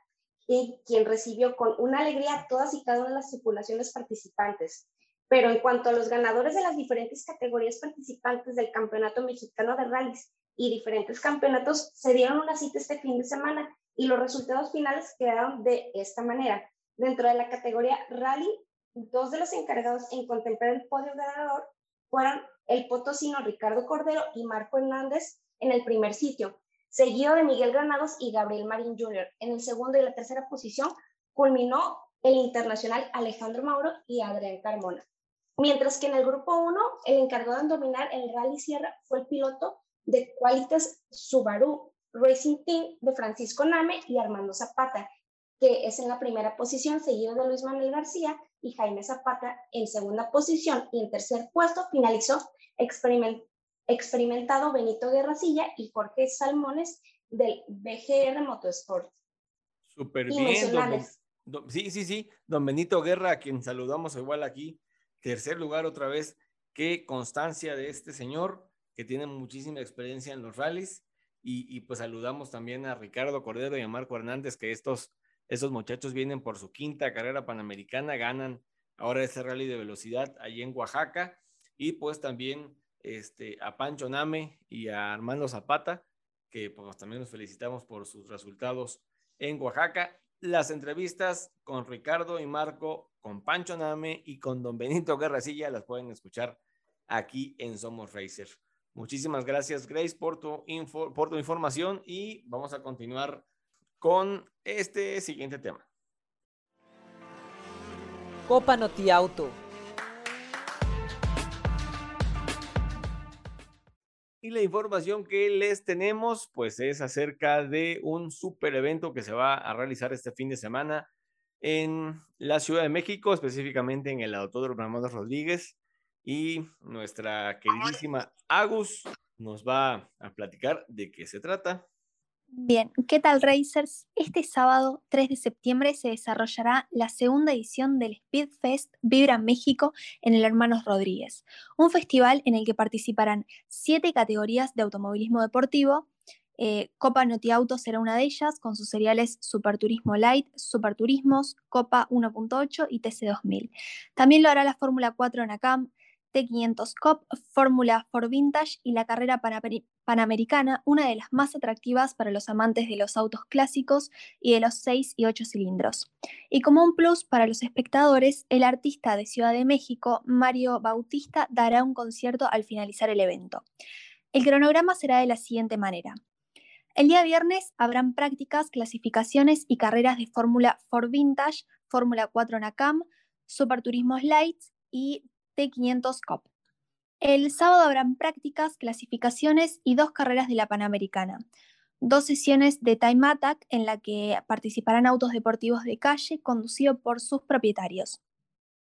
y quien recibió con una alegría todas y cada una de las tripulaciones participantes. Pero en cuanto a los ganadores de las diferentes categorías participantes del Campeonato Mexicano de Rallys y diferentes campeonatos, se dieron una cita este fin de semana y los resultados finales quedaron de esta manera. Dentro de la categoría Rally, dos de los encargados en contemplar el podio ganador fueron el potosino Ricardo Cordero y Marco Hernández en el primer sitio, seguido de Miguel Granados y Gabriel Marín Jr. En el segundo y la tercera posición culminó el internacional Alejandro Mauro y Adrián Carmona. Mientras que en el grupo 1, el encargado de dominar el Rally Sierra fue el piloto de Qualitas Subaru Racing Team de Francisco Name y Armando Zapata, que es en la primera posición, seguido de Luis Manuel García y Jaime Zapata en segunda posición y en tercer puesto finalizó experimentado Benito Guerrasilla y Jorge Salmones del BGR Motorsport. Súper bien. sí, sí, sí. Don Benito Guerra, a quien saludamos igual aquí. Tercer lugar otra vez. Qué constancia de este señor que tiene muchísima experiencia en los rallies. Y, pues saludamos también a Ricardo Cordero y a Marco Hernández, que estos, estos muchachos vienen por su quinta carrera panamericana, ganan ahora ese rally de velocidad allí en Oaxaca. Y pues también este, a Pancho Name y a Armando Zapata, que pues también nos felicitamos por sus resultados en Oaxaca. Las entrevistas con Ricardo y Marco, con Pancho Name y con don Benito Guerracilla las pueden escuchar aquí en Somos Racer. Muchísimas gracias, Grace, por tu, por tu información y vamos a continuar con este siguiente tema. Copa Noti Auto. Y la información que les tenemos, pues es acerca de un super evento que se va a realizar este fin de semana en la Ciudad de México, específicamente en el Autódromo Ramón Rodríguez. Y nuestra queridísima Agus nos va a platicar de qué se trata. Bien, ¿qué tal Racers? Este sábado 3 de septiembre se desarrollará la segunda edición del Speed Fest Vibra México en el Hermanos Rodríguez, un festival en el que participarán siete categorías de automovilismo deportivo. Eh, Copa Noti Auto será una de ellas, con sus seriales Super Turismo Light, Super Turismos, Copa 1.8 y TC2000. También lo hará la Fórmula 4 NACAM, T500 COP, Fórmula for Vintage y la carrera panamericana, una de las más atractivas para los amantes de los autos clásicos y de los 6 y 8 cilindros. Y como un plus para los espectadores, el artista de Ciudad de México, Mario Bautista, dará un concierto al finalizar el evento. El cronograma será de la siguiente manera. El día viernes habrán prácticas, clasificaciones y carreras de Fórmula for Vintage, Fórmula 4 NACAM, Super Turismos Lights y T500 COP. El sábado habrán prácticas, clasificaciones y dos carreras de la Panamericana. Dos sesiones de Time Attack en la que participarán autos deportivos de calle conducidos por sus propietarios.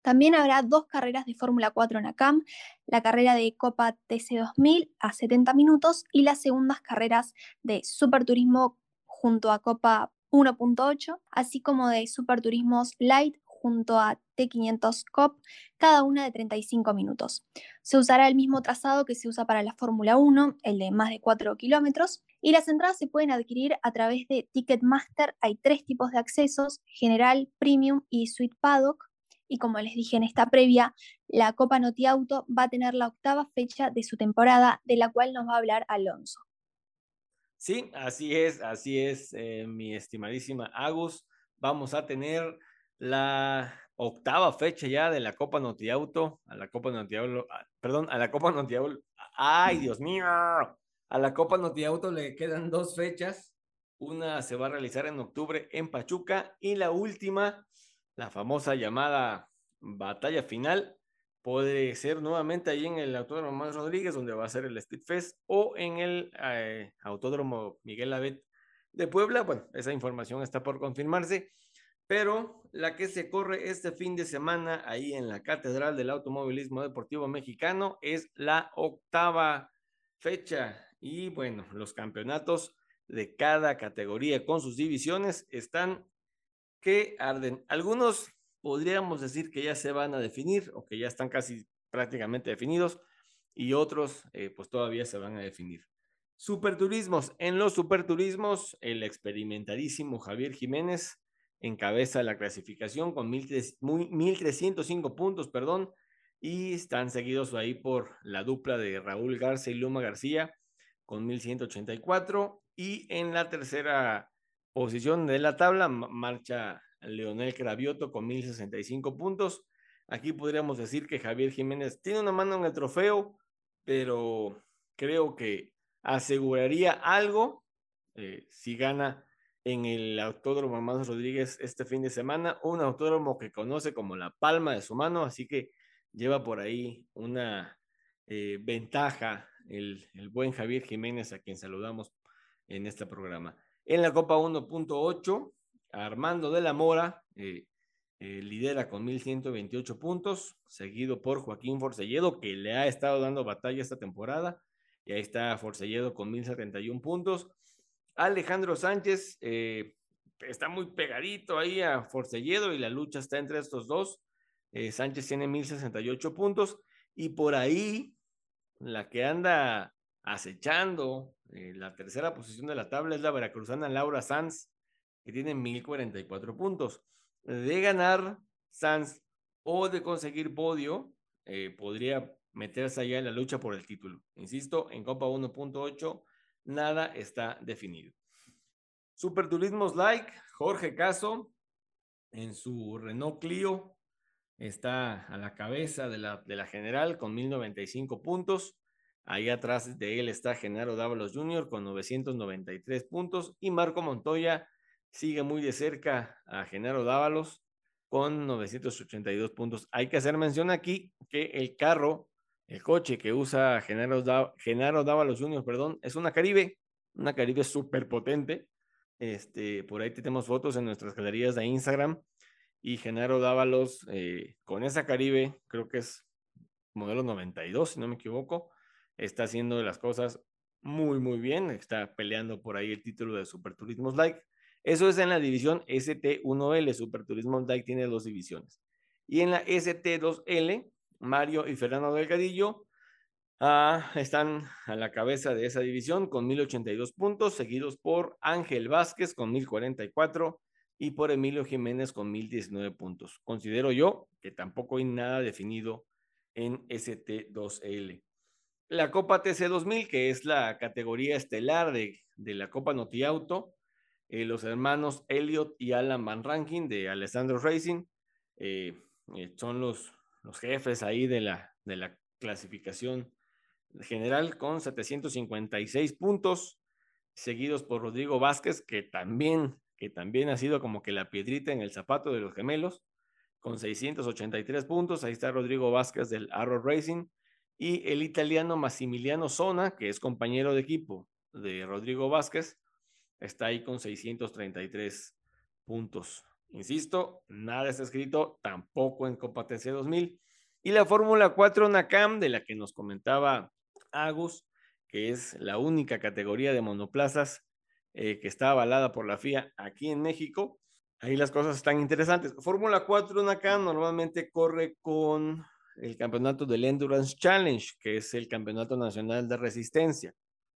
También habrá dos carreras de Fórmula 4 NACAM, la carrera de Copa TC2000 a 70 minutos y las segundas carreras de Superturismo junto a Copa 1.8, así como de Superturismos Light junto a T500 COP, cada una de 35 minutos. Se usará el mismo trazado que se usa para la Fórmula 1, el de más de 4 kilómetros, y las entradas se pueden adquirir a través de Ticketmaster. Hay tres tipos de accesos, general, premium y suite paddock. Y como les dije en esta previa, la Copa Noti Auto va a tener la octava fecha de su temporada, de la cual nos va a hablar Alonso. Sí, así es, así es, eh, mi estimadísima Agus. Vamos a tener la octava fecha ya de la Copa Notiauto, a la Copa Notiauto, perdón, a la Copa Notiauto, ay Dios mío, a la Copa Notiauto le quedan dos fechas, una se va a realizar en octubre en Pachuca y la última, la famosa llamada batalla final, puede ser nuevamente ahí en el Autódromo Más Rodríguez, donde va a ser el Speed Fest, o en el eh, Autódromo Miguel Abet de Puebla. Bueno, esa información está por confirmarse pero la que se corre este fin de semana ahí en la Catedral del Automovilismo Deportivo Mexicano es la octava fecha. Y bueno, los campeonatos de cada categoría con sus divisiones están que arden. Algunos podríamos decir que ya se van a definir o que ya están casi prácticamente definidos y otros eh, pues todavía se van a definir. Superturismos. En los superturismos, el experimentadísimo Javier Jiménez encabeza la clasificación con 1.305 puntos, perdón, y están seguidos ahí por la dupla de Raúl Garza y Luma García con 1184 y en la tercera posición de la tabla marcha Leonel Cravioto con 1065 puntos. Aquí podríamos decir que Javier Jiménez tiene una mano en el trofeo, pero creo que aseguraría algo eh, si gana en el Autódromo Armando Rodríguez este fin de semana, un autódromo que conoce como la palma de su mano, así que lleva por ahí una eh, ventaja el, el, buen Javier Jiménez, a quien saludamos en este programa. En la Copa 1.8, Armando de la Mora eh, eh, lidera con 1.128 puntos, seguido por Joaquín Forcelledo, que le ha estado dando batalla esta temporada. Y ahí está Forcelledo con 1.071 puntos. Alejandro Sánchez eh, está muy pegadito ahí a Forcelledo y la lucha está entre estos dos. Eh, Sánchez tiene 1068 puntos y por ahí la que anda acechando eh, la tercera posición de la tabla es la veracruzana Laura Sanz, que tiene 1044 puntos. De ganar Sanz o de conseguir podio, podría meterse allá en la lucha por el título. Insisto, en Copa 1.8 nada está definido. Superturismos Like, Jorge Caso, en su Renault Clio, está a la cabeza de la, de la general con 1095 puntos. Ahí atrás de él está Genaro Dávalos Jr. con 993 puntos y Marco Montoya sigue muy de cerca a Genaro Dávalos con 982 puntos. Hay que hacer mención aquí que el carro, el coche que usa Genaro, Genaro Dávalos Jr., perdón, es una Caribe, una Caribe súper potente. Este, por ahí tenemos fotos en nuestras galerías de Instagram y Genaro Dávalos eh, con esa Caribe, creo que es modelo 92, si no me equivoco, está haciendo las cosas muy, muy bien, está peleando por ahí el título de Super Turismos Like. Eso es en la división ST1L, Super Turismos Like tiene dos divisiones. Y en la ST2L, Mario y Fernando Delgadillo ah, están a la cabeza de esa división con 1082 puntos, seguidos por Ángel Vázquez con 1044 y por Emilio Jiménez con 1019 puntos. Considero yo que tampoco hay nada definido en ST2L. La Copa TC 2000, que es la categoría estelar de, de la Copa Noti Auto, eh, los hermanos Elliot y Alan Van Ranking de Alessandro Racing eh, eh, son los, los jefes ahí de la, de la clasificación general con 756 puntos, seguidos por Rodrigo Vázquez, que también que también ha sido como que la piedrita en el zapato de los gemelos, con 683 puntos. Ahí está Rodrigo Vázquez del Arrow Racing y el italiano Massimiliano Zona, que es compañero de equipo de Rodrigo Vázquez, está ahí con 633 puntos. Insisto, nada está escrito tampoco en TC 2000. Y la Fórmula 4 NACAM, de la que nos comentaba Agus, que es la única categoría de monoplazas eh, que está avalada por la FIA aquí en México. Ahí las cosas están interesantes. Fórmula 4 acá normalmente corre con el campeonato del Endurance Challenge, que es el campeonato nacional de resistencia.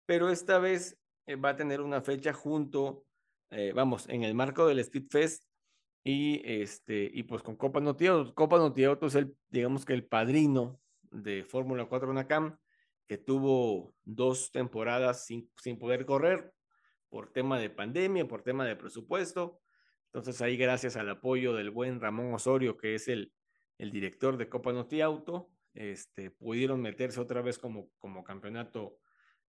Pero esta vez eh, va a tener una fecha junto, eh, vamos, en el marco del Speed Fest y, este, y pues con Copa Notieauto. Copa Notieauto es el, digamos que el padrino de Fórmula 4 NACAM, que tuvo dos temporadas sin, sin poder correr por tema de pandemia, por tema de presupuesto. Entonces ahí gracias al apoyo del buen Ramón Osorio, que es el, el director de Copa Noti Auto, este, pudieron meterse otra vez como, como campeonato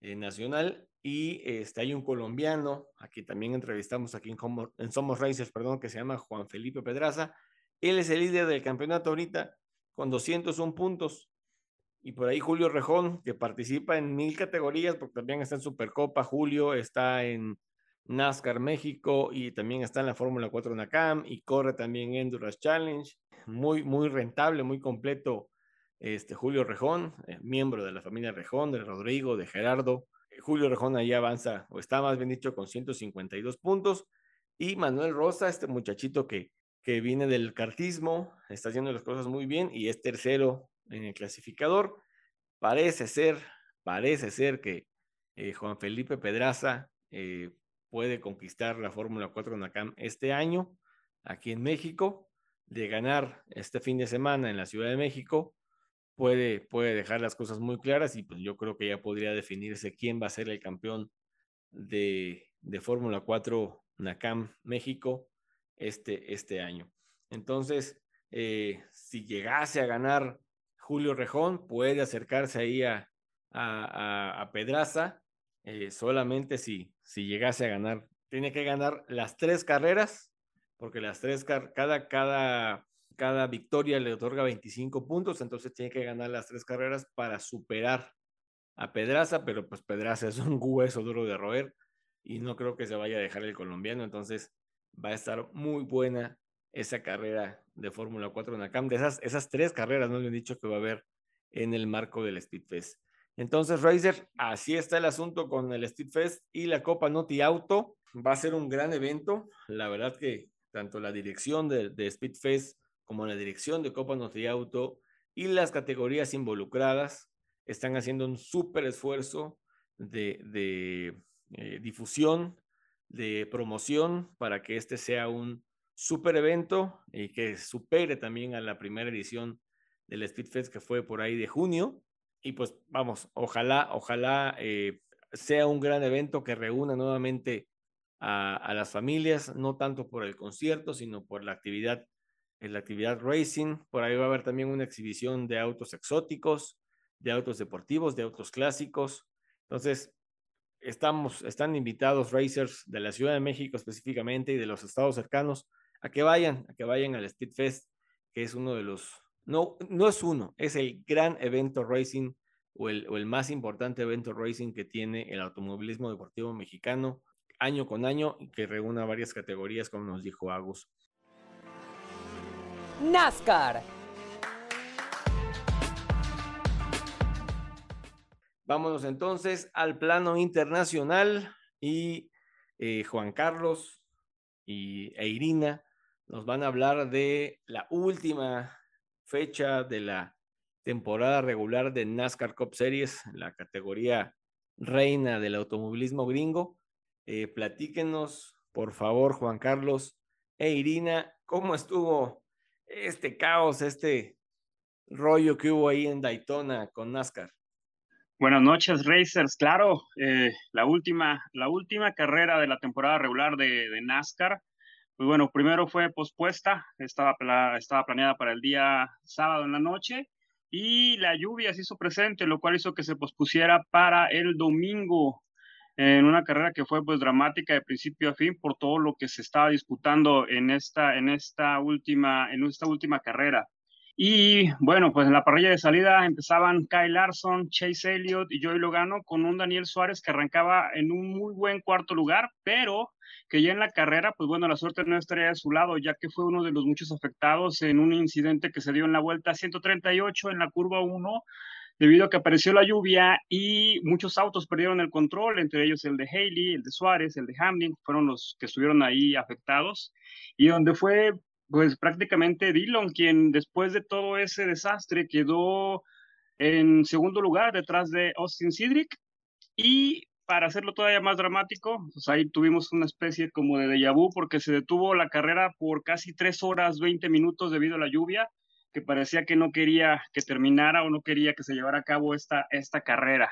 eh, nacional. Y este, hay un colombiano, aquí también entrevistamos aquí en, Somos Racers, perdón, que se llama Juan Felipe Pedraza. Él es el líder del campeonato ahorita con 201 puntos. Y por ahí Julio Rejón, que participa en mil categorías, porque también está en Supercopa, Julio está en NASCAR México y también está en la Fórmula 4 NACAM y corre también en Endurance Challenge. Muy, muy rentable, muy completo este Julio Rejón, eh, miembro de la familia Rejón, de Rodrigo, de Gerardo. Eh, Julio Rejón ahí avanza, o está más bien dicho, con 152 puntos. Y Manuel Rosa, este muchachito que, que viene del cartismo, está haciendo las cosas muy bien y es tercero en el clasificador. Parece ser, parece ser que, eh, Juan Felipe Pedraza puede conquistar la Fórmula 4 NACAM este año aquí en México, de ganar este fin de semana en la Ciudad de México, puede, puede dejar las cosas muy claras y pues yo creo que ya podría definirse quién va a ser el campeón de, de Fórmula 4 NACAM México este, este año. Entonces, eh, si llegase a ganar Julio Rejón, puede acercarse ahí a, a, Pedraza, eh, solamente si, si llegase a ganar. Tiene que ganar las tres carreras, porque las tres, cada, cada, cada victoria le otorga 25 puntos, entonces tiene que ganar las tres carreras para superar a Pedraza, pero pues Pedraza es un hueso duro de roer y no creo que se vaya a dejar el colombiano, entonces va a estar muy buena esa carrera de Fórmula 4 en Acam, de esas, esas tres carreras, no le han dicho que va a haber en el marco del Speedfest. Entonces, Razer, así está el asunto con el Speedfest y la Copa Noti Auto. Va a ser un gran evento. La verdad que tanto la dirección de, de Speedfest como la dirección de Copa Noti Auto y las categorías involucradas están haciendo un súper esfuerzo de, eh, difusión, de promoción para que este sea un súper evento y que supere también a la primera edición del Speedfest que fue por ahí de junio. Y pues vamos, ojalá, ojalá eh, sea un gran evento que reúna nuevamente a, las familias, no tanto por el concierto, sino por la actividad, la actividad racing. Por ahí va a haber también una exhibición de autos exóticos, de autos deportivos, de autos clásicos. Entonces, estamos, están invitados racers de la Ciudad de México específicamente y de los estados cercanos a que vayan, a que vayan al Speedfest, que es uno de los, no, no es uno, es el gran evento racing o el, o el más importante evento racing que tiene el automovilismo deportivo mexicano año con año que reúna varias categorías, como nos dijo Agus. NASCAR Vámonos entonces al plano internacional y eh, Juan Carlos y, e Irina nos van a hablar de la última fecha de la temporada regular de NASCAR Cup Series, la categoría reina del automovilismo gringo. Eh, platíquenos, por favor, Juan Carlos e Irina, cómo estuvo este caos, este rollo que hubo ahí en Daytona con NASCAR. Buenas noches, Racers. Claro, eh, la, última, la última carrera de la temporada regular de, NASCAR, pues bueno, primero fue pospuesta, estaba, estaba planeada para el día sábado en la noche y la lluvia se hizo presente, lo cual hizo que se pospusiera para el domingo en una carrera que fue pues dramática de principio a fin por todo lo que se estaba disputando en esta, en esta, última, en esta última carrera. Y bueno, pues en la parrilla de salida empezaban Kyle Larson, Chase Elliott y Joey Logano con un Daniel Suárez que arrancaba en un muy buen cuarto lugar, pero que ya en la carrera, pues bueno, la suerte no estaría de su lado, ya que fue uno de los muchos afectados en un incidente que se dio en la vuelta 138 en la curva 1, debido a que apareció la lluvia y muchos autos perdieron el control, entre ellos el de Haley, el de Suárez, el de Hamlin, fueron los que estuvieron ahí afectados, y donde fue pues prácticamente Dillon, quien después de todo ese desastre quedó en segundo lugar detrás de Austin Cedric. Y para hacerlo todavía más dramático, pues ahí tuvimos una especie como de déjà vu porque se detuvo la carrera por casi tres horas 20 minutos debido a la lluvia, que parecía que no quería que terminara o no quería que se llevara a cabo esta, esta carrera.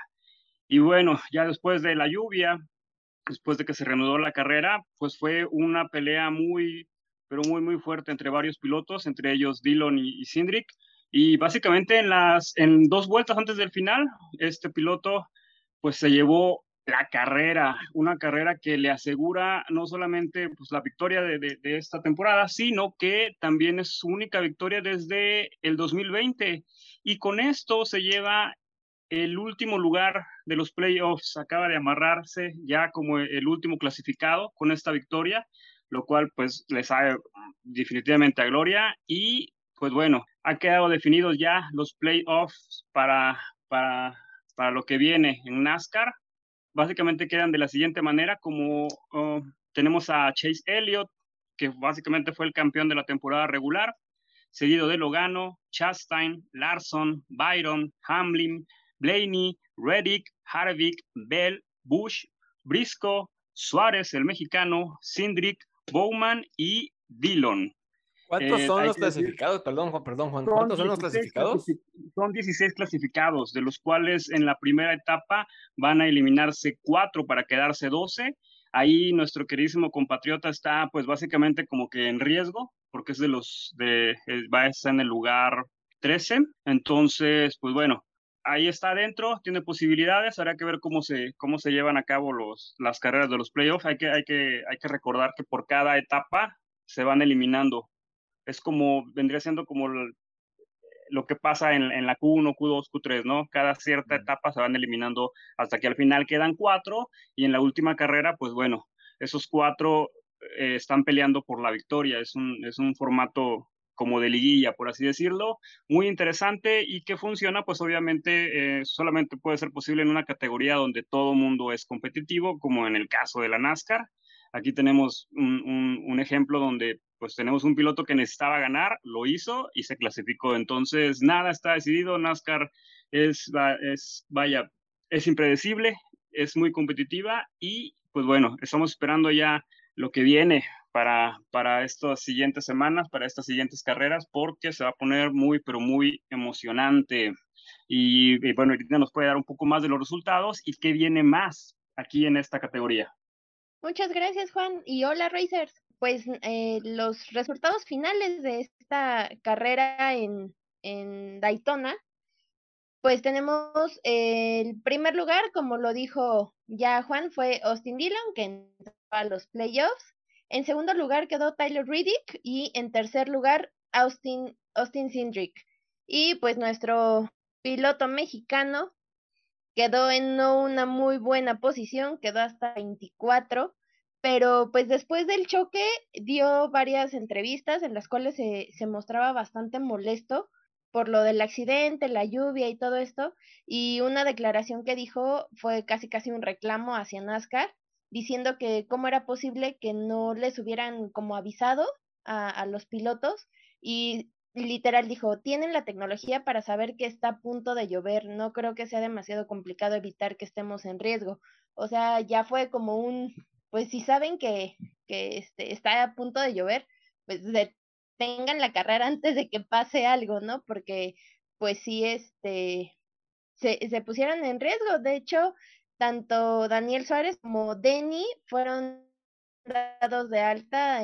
Y bueno, ya después de la lluvia, después de que se reanudó la carrera, pues fue una pelea muy pero muy, muy fuerte entre varios pilotos, entre ellos Dillon y, y Cindric. Y básicamente en, las, en dos vueltas antes del final, este piloto pues se llevó la carrera, una carrera que le asegura no solamente pues, la victoria de, de, esta temporada, sino que también es su única victoria desde el 2020. Y con esto se lleva el último lugar de los playoffs, acaba de amarrarse ya como el último clasificado con esta victoria lo cual pues les sabe definitivamente a gloria y pues bueno, ha quedado definidos ya los playoffs para, para, para lo que viene en NASCAR. Básicamente quedan de la siguiente manera, como uh, tenemos a Chase Elliott, que básicamente fue el campeón de la temporada regular, seguido de Logano, Chastain, Larson, Byron, Hamlin, Blaney, Reddick, Harvick, Bell, Bush, Brisco, Suárez, el mexicano, Sindrick, Bowman y Dillon. ¿Cuántos eh, son los clasificados? Perdón, Juan, perdón, Juan. ¿Cuántos son, los clasificados? Son 16 clasificados, de los cuales en la primera etapa van a eliminarse cuatro para quedarse 12. Ahí nuestro queridísimo compatriota está, pues básicamente como que en riesgo, porque es de los de, eh, va a estar en el lugar 13. Entonces, pues bueno, ahí está adentro, tiene posibilidades, habrá que ver cómo se, cómo se llevan a cabo los, las carreras de los playoffs. Hay que, hay, que, hay que recordar que por cada etapa se van eliminando es como, vendría siendo como lo que pasa en, en, la Q1, Q2, Q3, ¿no? Cada cierta etapa se van eliminando hasta que al final quedan cuatro y en la última carrera, pues bueno, esos cuatro eh, están peleando por la victoria. Es un, es un formato como de liguilla, por así decirlo, muy interesante y que funciona, pues obviamente eh, solamente puede ser posible en una categoría donde todo mundo es competitivo, como en el caso de la NASCAR. Aquí tenemos un, un, un ejemplo donde pues tenemos un piloto que necesitaba ganar, lo hizo y se clasificó. Entonces, nada está decidido. NASCAR es, es vaya, es impredecible, es muy competitiva y pues bueno, estamos esperando ya lo que viene para, para estas siguientes semanas, para estas siguientes carreras, porque se va a poner muy, pero muy emocionante. Y, bueno, ahorita nos puede dar un poco más de los resultados y qué viene más aquí en esta categoría. Muchas gracias, Juan. Y hola, Racers pues eh, los resultados finales de esta carrera en, en Daytona, pues tenemos el primer lugar, como lo dijo ya Juan, fue Austin Dillon, que entró a los playoffs. En segundo lugar quedó Tyler Riddick y en tercer lugar Austin, Austin Sindrick. Y pues nuestro piloto mexicano quedó en no una muy buena posición, quedó hasta 24 pero pues después del choque dio varias entrevistas en las cuales se, se, mostraba bastante molesto por lo del accidente, la lluvia y todo esto, y una declaración que dijo fue casi casi un reclamo hacia NASCAR, diciendo que cómo era posible que no les hubieran como avisado a, a los pilotos y literal dijo, tienen la tecnología para saber que está a punto de llover, no creo que sea demasiado complicado evitar que estemos en riesgo. O sea, ya fue como un, pues si saben que, que este, está a punto de llover, pues detengan la carrera antes de que pase algo, ¿no? Porque pues sí, este, se, se pusieron en riesgo. De hecho, tanto Daniel Suárez como Denny fueron dados de alta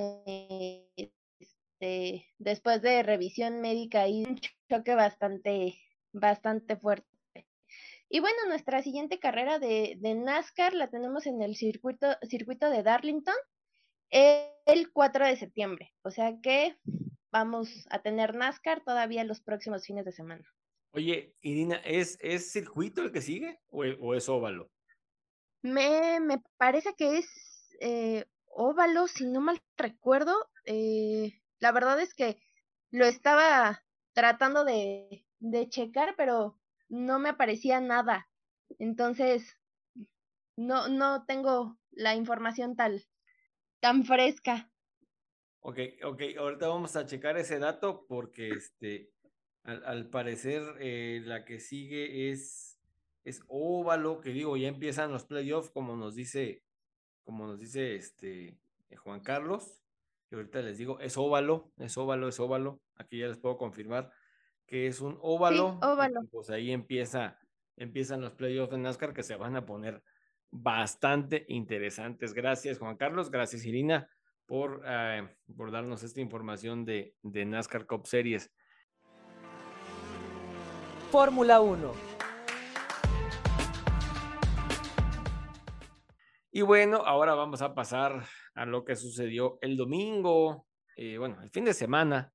este, después de revisión médica y un choque bastante, bastante fuerte. Y bueno, nuestra siguiente carrera de, de NASCAR la tenemos en el circuito, circuito de Darlington el 4 de septiembre. O sea que vamos a tener NASCAR todavía los próximos fines de semana. Oye, Irina, ¿es, es circuito el que sigue o, o es óvalo? Me, me, parece que es eh, óvalo, si no mal recuerdo. Eh, la verdad es que lo estaba tratando de, de checar, pero no me aparecía nada. Entonces, no, no tengo la información tal, tan fresca. Ok, ok, ahorita vamos a checar ese dato porque este, al, parecer eh, la que sigue es, es óvalo, que digo, ya empiezan los playoffs, como nos dice, como nos dice este Juan Carlos, que ahorita les digo, es óvalo, es óvalo, es óvalo, aquí ya les puedo confirmar que es un óvalo. Sí, óvalo. Pues ahí empieza, empiezan los playoffs de NASCAR que se van a poner bastante interesantes. Gracias, Juan Carlos. Gracias, Irina, por, eh, por darnos esta información de, de NASCAR Cup Series. Fórmula 1. Y bueno, ahora vamos a pasar a lo que sucedió el domingo, eh, bueno, el fin de semana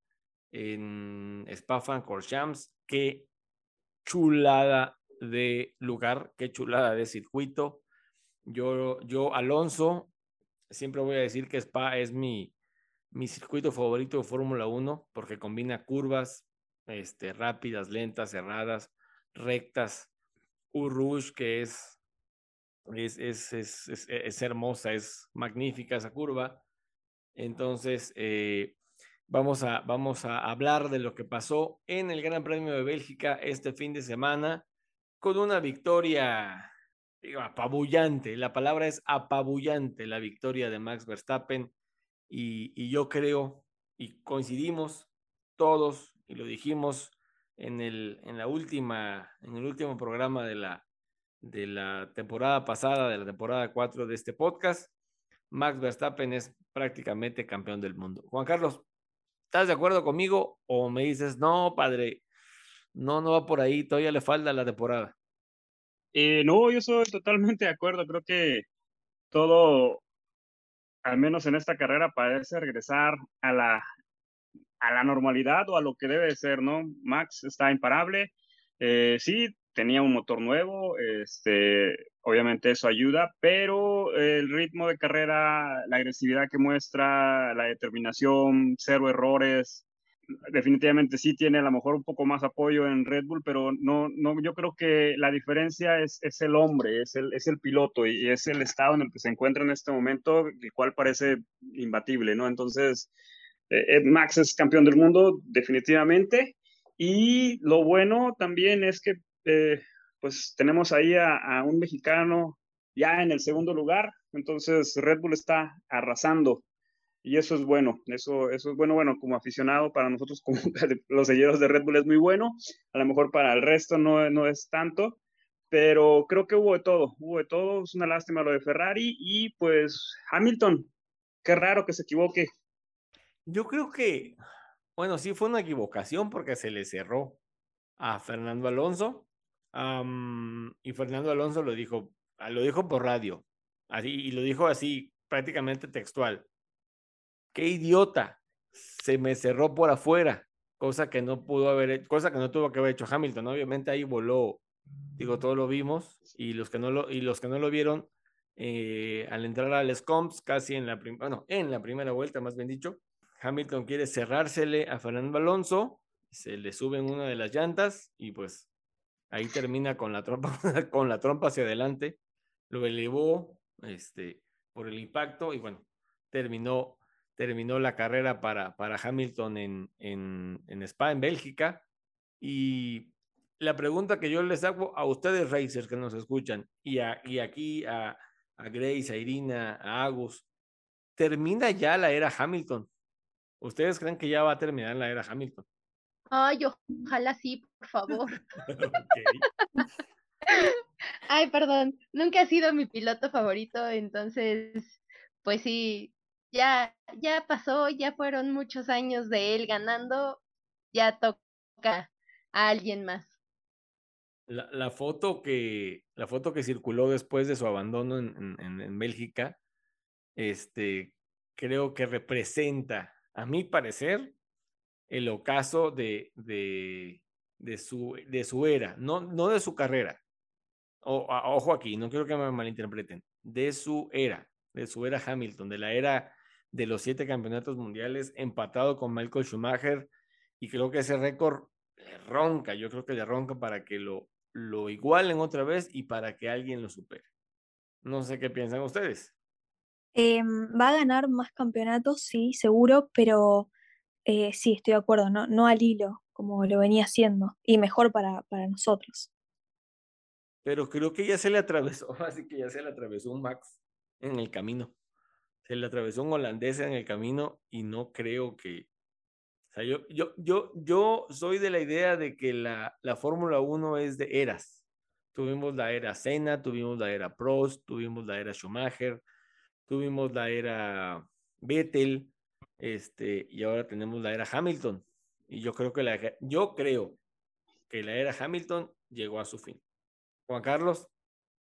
en Spa-Francorchamps. Qué chulada de lugar, qué chulada de circuito. Yo, yo, Alonso, siempre voy a decir que Spa es mi, mi circuito favorito de Fórmula 1 porque combina curvas este, rápidas, lentas, cerradas, rectas. Urush, que es es, es, es, hermosa, es magnífica esa curva. Entonces, eh, Vamos a, vamos a hablar de lo que pasó en el Gran Premio de Bélgica este fin de semana con una victoria apabullante, la palabra es apabullante la victoria de Max Verstappen y, yo creo y coincidimos todos y lo dijimos en el, en la última, en el último programa de la, de la temporada pasada, de la temporada 4 de este podcast, Max Verstappen es prácticamente campeón del mundo. Juan Carlos, ¿estás de acuerdo conmigo o me dices, no, padre, no, no va por ahí, todavía le falta la temporada? Eh, no, yo soy totalmente de acuerdo. Creo que todo, al menos en esta carrera, parece regresar a la, a la normalidad o a lo que debe ser, ¿no? Max está imparable. Eh, sí, tenía un motor nuevo, este, obviamente eso ayuda, pero el ritmo de carrera, la agresividad que muestra, la determinación, cero errores, definitivamente sí tiene a lo mejor un poco más apoyo en Red Bull, pero no, no, yo creo que la diferencia es, es el hombre, es el, es el piloto y es el estado en el que se encuentra en este momento, el cual parece imbatible, ¿no? Entonces, eh, eh, Max es campeón del mundo, definitivamente. Y lo bueno también es que, eh, pues, tenemos ahí a, un mexicano ya en el segundo lugar, entonces Red Bull está arrasando y eso es bueno, eso, eso es bueno, bueno, como aficionado para nosotros, como los selleros de Red Bull es muy bueno, a lo mejor para el resto no, no es tanto, pero creo que hubo de todo, hubo de todo, es una lástima lo de Ferrari y pues Hamilton, qué raro que se equivoque. Yo creo que, bueno, sí fue una equivocación porque se le cerró a Fernando Alonso y Fernando Alonso lo dijo, lo dijo por radio, así, y lo dijo así prácticamente textual. Qué idiota, se me cerró por afuera, cosa que no pudo haber, cosa que no tuvo que haber hecho Hamilton, obviamente ahí voló, digo, todos lo vimos y los que no lo, y los que no lo vieron, eh, al entrar al Scomps, casi en la, bueno, en la primera vuelta, más bien dicho, Hamilton quiere cerrársele a Fernando Alonso, se le suben una de las llantas y pues ahí termina con la trompa, con la trompa hacia adelante, lo elevó este, por el impacto y bueno, terminó terminó la carrera para, para Hamilton en, en, Spa, en Bélgica. Y la pregunta que yo les hago a ustedes, racers que nos escuchan, y, y aquí a, a, Grace, a Irina, a Agus, ¿termina ya la era Hamilton? ¿Ustedes creen que ya va a terminar la era Hamilton? Ay, ojalá sí, por favor. Ay, perdón, nunca ha sido mi piloto favorito, entonces, pues sí, ya, ya pasó, ya fueron muchos años de él ganando, ya toca a alguien más. La, la foto que, la foto que circuló después de su abandono en, en, en Bélgica, este, creo que representa, a mi parecer, el ocaso de, de, su, de su era, no, no de su carrera. O, ojo aquí, no quiero que me malinterpreten, de su era, de su era Hamilton, de la era de los siete campeonatos mundiales, empatado con Michael Schumacher, y creo que ese récord le ronca, yo creo que le ronca para que lo, lo igualen otra vez y para que alguien lo supere. No sé qué piensan ustedes. Eh, va a ganar más campeonatos, sí, seguro, pero eh, sí, estoy de acuerdo, no, no al hilo, como lo venía haciendo, y mejor para, para nosotros. Pero creo que ya se le atravesó, así que ya se le atravesó un Max en el camino se le atravesó un holandés en el camino y no creo que... O sea, yo, yo, yo, yo soy de la idea de que la, la Fórmula 1 es de eras. Tuvimos la era Senna, tuvimos la era Prost, tuvimos la era Schumacher, tuvimos la era Vettel, este, y ahora tenemos la era Hamilton. Y yo creo que la, yo creo que la era Hamilton llegó a su fin. Juan Carlos.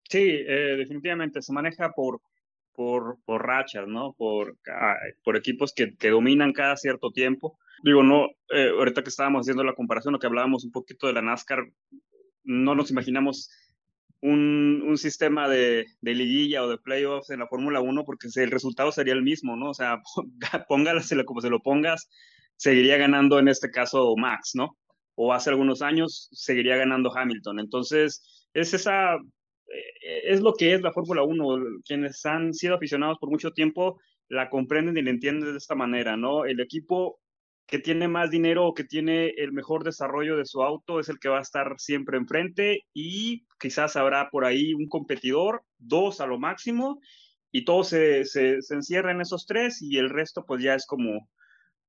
Sí, eh, definitivamente se maneja por, por, por rachas, ¿no? Por, por equipos que, que dominan cada cierto tiempo. Digo, no, eh, ahorita que estábamos haciendo la comparación, lo que hablábamos un poquito de la NASCAR, no nos imaginamos un, un sistema de, de, liguilla o de playoffs en la Fórmula 1 porque el resultado sería el mismo, ¿no? O sea, póngaselo como se lo pongas, seguiría ganando en este caso Max, ¿no? O hace algunos años seguiría ganando Hamilton. Entonces, es esa eh, es lo que es la Fórmula 1. Quienes han sido aficionados por mucho tiempo la comprenden y la entienden de esta manera, ¿no? El equipo que tiene más dinero o que tiene el mejor desarrollo de su auto es el que va a estar siempre enfrente y quizás habrá por ahí un competidor, dos a lo máximo, y todo se, se, encierra en esos tres y el resto pues ya es como,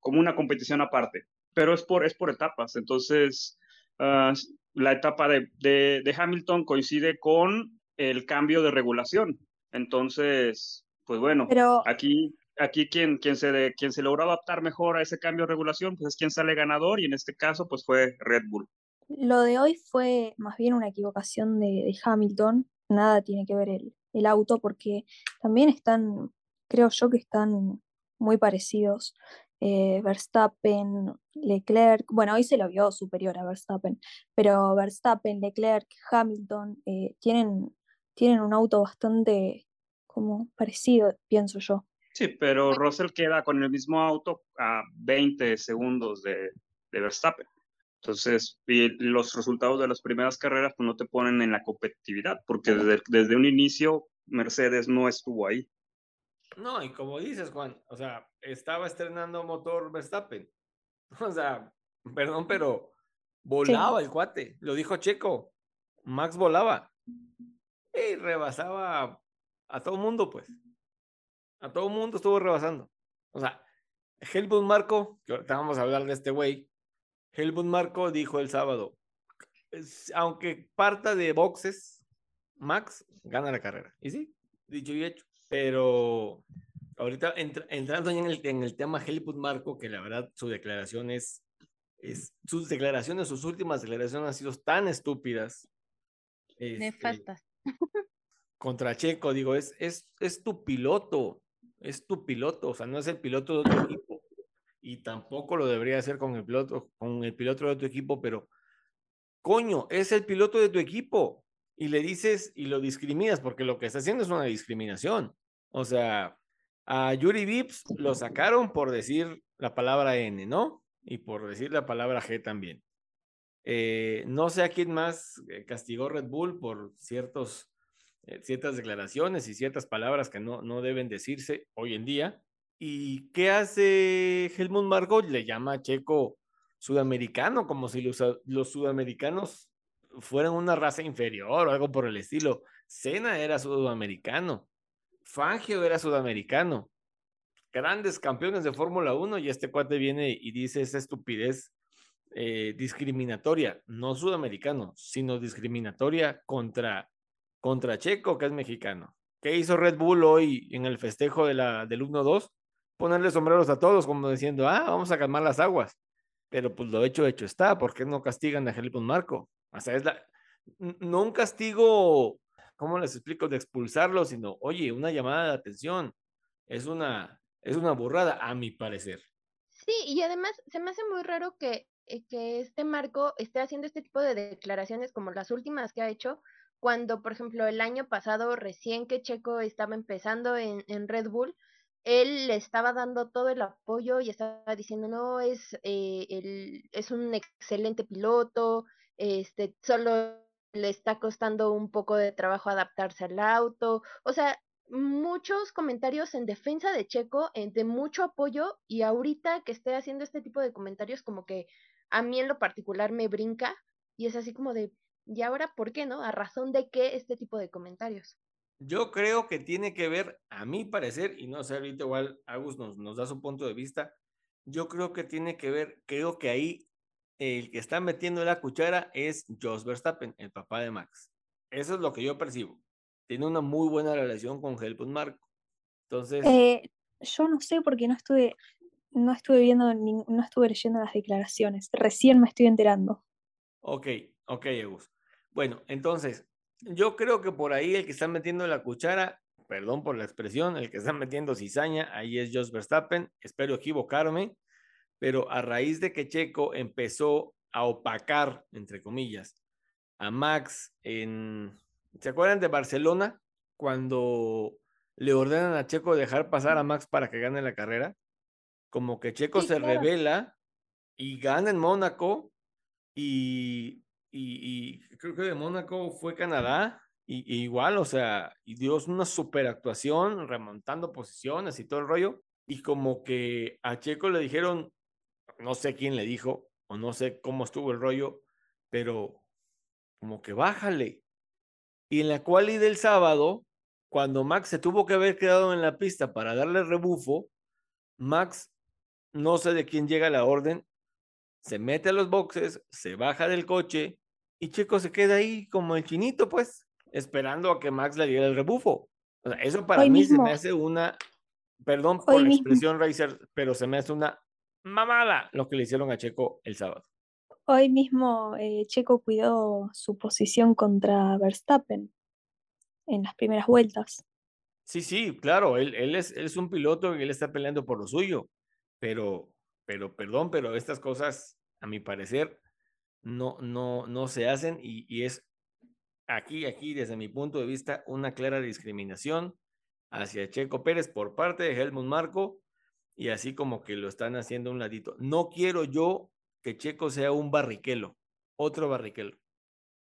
como una competición aparte. Pero es por, es por etapas, entonces ah, la etapa de, de, Hamilton coincide con el cambio de regulación. Entonces, pues bueno, aquí aquí quien, se, quien se logró adaptar mejor a ese cambio de regulación, pues es quien sale ganador y en este caso pues fue Red Bull. Lo de hoy fue más bien una equivocación de, Hamilton, nada tiene que ver el, el, auto porque también están, creo yo que están muy parecidos. Eh, Verstappen, Leclerc, bueno, hoy se lo vio superior a Verstappen, pero Verstappen, Leclerc, Hamilton eh, tienen, tienen un auto bastante como parecido, pienso yo. Sí, pero Russell queda con el mismo auto a 20 segundos de, de Verstappen. Entonces, los resultados de las primeras carreras pues, no te ponen en la competitividad, porque desde, desde un inicio Mercedes no estuvo ahí. No, y como dices, Juan, o sea, estaba estrenando motor Verstappen. O sea, perdón, pero volaba el cuate, lo dijo Checo. Max volaba y rebasaba a todo el mundo, pues. A todo el mundo estuvo rebasando. O sea, Helmut Marco, que ahorita vamos a hablar de este güey, Helmut Marco dijo el sábado, aunque parta de boxes, Max gana la carrera. Y sí, dicho y hecho. Pero ahorita entrando en el, en el tema Helmut Marco, que la verdad su declaración es, es, sus declaraciones, sus últimas declaraciones han sido tan estúpidas. Este, contra Checo, digo, es, es, es tu piloto es tu piloto, o sea, no es el piloto de otro equipo. Y tampoco lo debería hacer con el piloto, con el piloto de tu equipo, pero coño, es el piloto de tu equipo. Y le dices y lo discriminas, porque lo que está haciendo es una discriminación. O sea, a Yuri Vips lo sacaron por decir la palabra N, ¿no? Y por decir la palabra G también. Eh, no sé a quién más eh, castigó Red Bull por ciertos ciertas declaraciones y ciertas palabras que no, no deben decirse hoy en día. ¿Y qué hace Helmut Margot? Le llama a Checo sudamericano, como si los, los sudamericanos fueran una raza inferior o algo por el estilo. Senna era sudamericano, Fangio era sudamericano, grandes campeones de Fórmula 1 y este cuate viene y dice esa estupidez eh, discriminatoria, no sudamericano, sino discriminatoria contra contra Checo, que es mexicano. ¿Qué hizo Red Bull hoy en el festejo de la, del 1-2? Ponerle sombreros a todos, como diciendo, ah, vamos a calmar las aguas. Pero pues lo hecho, hecho está. ¿Por qué no castigan a Helmut Marco? O sea, es la, no un castigo, ¿cómo les explico? De expulsarlo, sino, oye, una llamada de atención. Es una, es una burrada, a mi parecer. Sí, y además se me hace muy raro que, eh, que este Marco esté haciendo este tipo de declaraciones como las últimas que ha hecho, cuando, por ejemplo, el año pasado, recién que Checo estaba empezando en, Red Bull, él le estaba dando todo el apoyo y estaba diciendo, no, es, eh, es un excelente piloto, este, solo le está costando un poco de trabajo adaptarse al auto, o sea, muchos comentarios en defensa de Checo, de mucho apoyo, y ahorita que esté haciendo este tipo de comentarios como que a mí en lo particular me brinca, y es así como de, y ahora, ¿por qué no? ¿A razón de qué este tipo de comentarios? Yo creo que tiene que ver, a mi parecer, y no sé, ahorita igual Agus nos, nos da su punto de vista, yo creo que tiene que ver, creo que ahí el que está metiendo la cuchara es Jos Verstappen, el papá de Max. Eso es lo que yo percibo. Tiene una muy buena relación con Helmut Marco. Entonces. Eh, yo no sé porque no estuve, no estuve viendo, no estuve leyendo las declaraciones. Recién me estoy enterando. Ok, ok, Agus. Bueno, entonces, yo creo que por ahí el que está metiendo la cuchara, perdón por la expresión, el que está metiendo cizaña, ahí es Jos Verstappen, espero equivocarme, pero a raíz de que Checo empezó a opacar, entre comillas, a Max en, ¿se acuerdan de Barcelona? Cuando le ordenan a Checo dejar pasar a Max para que gane la carrera, como que Checo se revela y gana en Mónaco y y, creo que de Mónaco fue Canadá, y, igual, o sea, y dio una super actuación, remontando posiciones y todo el rollo, y como que a Checo le dijeron, no sé quién le dijo o no sé cómo estuvo el rollo, pero como que bájale. Y en la cual y del sábado, cuando Max se tuvo que haber quedado en la pista para darle rebufo, Max, no sé de quién llega la orden, se mete a los boxes, se baja del coche y Checo se queda ahí como el chinito, pues, esperando a que Max le diera el rebufo. O sea, eso para mí se me hace una, perdón por la expresión, Racer, pero se me hace una mamada lo que le hicieron a Checo el sábado. Hoy mismo eh, Checo cuidó su posición contra Verstappen en las primeras vueltas. Sí, sí, claro, él, él, es, él es un piloto y él está peleando por lo suyo, pero, pero, perdón, pero estas cosas, a mi parecer, no, no, no se hacen y, y es aquí, aquí, desde mi punto de vista, una clara discriminación hacia Checo Pérez por parte de Helmut Marco y así como que lo están haciendo un ladito. No quiero yo que Checo sea un barriquelo, otro barriquelo.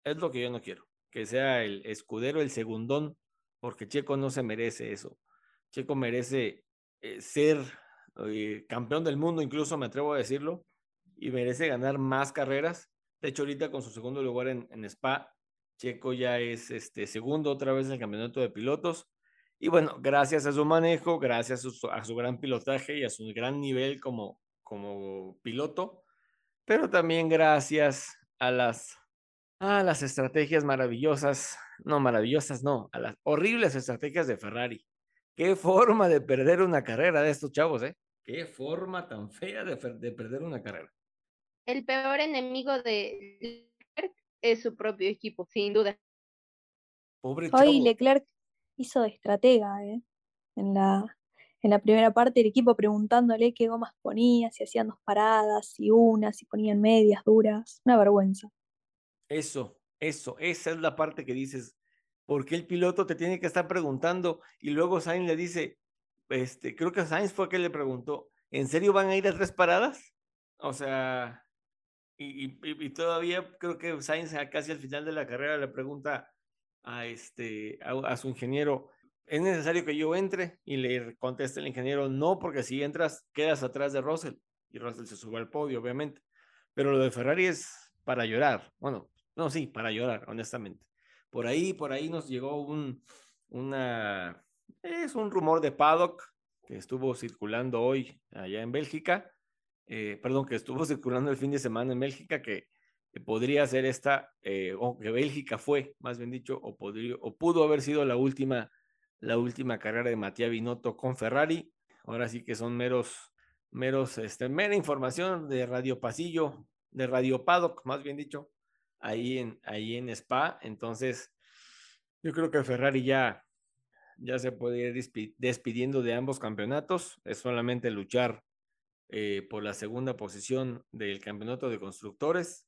Es lo que yo no quiero, que sea el escudero, el segundón, porque Checo no se merece eso. Checo merece eh, ser eh, campeón del mundo, incluso me atrevo a decirlo, y merece ganar más carreras. De hecho, ahorita con su segundo lugar en, Spa, Checo ya es este, segundo otra vez en el campeonato de pilotos. Y bueno, gracias a su manejo, gracias a su, a su gran pilotaje y a su gran nivel como, como piloto, pero también gracias a las, a las estrategias maravillosas, no maravillosas, no, a las horribles estrategias de Ferrari. Qué forma de perder una carrera de estos chavos, ¿eh? Qué forma tan fea de, de perder una carrera. El peor enemigo de Leclerc es su propio equipo, sin duda. Pobre Hoy Leclerc hizo de estratega, ¿eh? En la, en la primera parte el equipo preguntándole qué gomas ponía, si hacían dos paradas, si una, si ponían medias duras. Una vergüenza. Eso, eso, esa es la parte que dices, ¿por qué el piloto te tiene que estar preguntando? Y luego Sainz le dice, este, creo que Sainz fue que le preguntó, ¿en serio van a ir a tres paradas? O sea, y, todavía creo que Sainz casi al final de la carrera le pregunta, a, este, a, su ingeniero, ¿es necesario que yo entre? Y le contesta el ingeniero, no, porque si entras, quedas atrás de Russell. Y Russell se sube al podio, obviamente. Pero lo de Ferrari es para llorar. Bueno, no, sí, para llorar, honestamente. Por ahí, por ahí nos llegó un, una, es un rumor de paddock que estuvo circulando hoy allá en Bélgica, eh, perdón, que estuvo circulando el fin de semana en Bélgica, que podría ser esta, eh, o que Bélgica fue, más bien dicho, o, podría, o pudo haber sido la última, la última carrera de Matías Binotto con Ferrari. Ahora sí que son meros, meros, este, mera información de Radio Pasillo, de Radio Paddock, más bien dicho, ahí en, ahí en Spa. Entonces, yo creo que Ferrari ya, ya se puede ir despidiendo de ambos campeonatos. Es solamente luchar eh, por la segunda posición del campeonato de constructores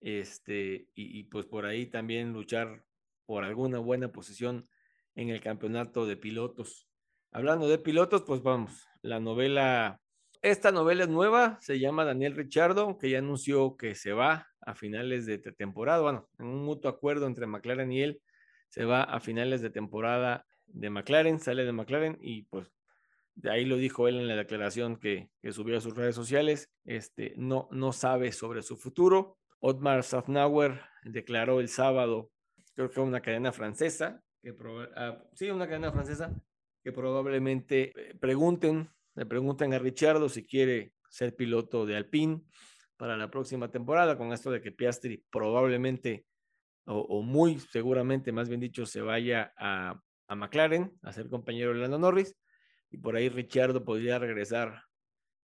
este, y, pues por ahí también luchar por alguna buena posición en el campeonato de pilotos. Hablando de pilotos, pues vamos, la novela, esta novela es nueva, se llama Daniel Richardo, que ya anunció que se va a finales de temporada, bueno, en un mutuo acuerdo entre McLaren y él, se va a finales de temporada de McLaren, sale de McLaren y pues de ahí lo dijo él en la declaración que, subió a sus redes sociales, este, no, no sabe sobre su futuro, Otmar Safnauer declaró el sábado, creo que una cadena francesa, que ah, sí, una cadena francesa, que probablemente eh, pregunten, le pregunten a Richardo si quiere ser piloto de Alpine para la próxima temporada, con esto de que Piastri probablemente o, muy seguramente, más bien dicho, se vaya a, a, McLaren a ser compañero de Lando Norris y por ahí Richardo podría regresar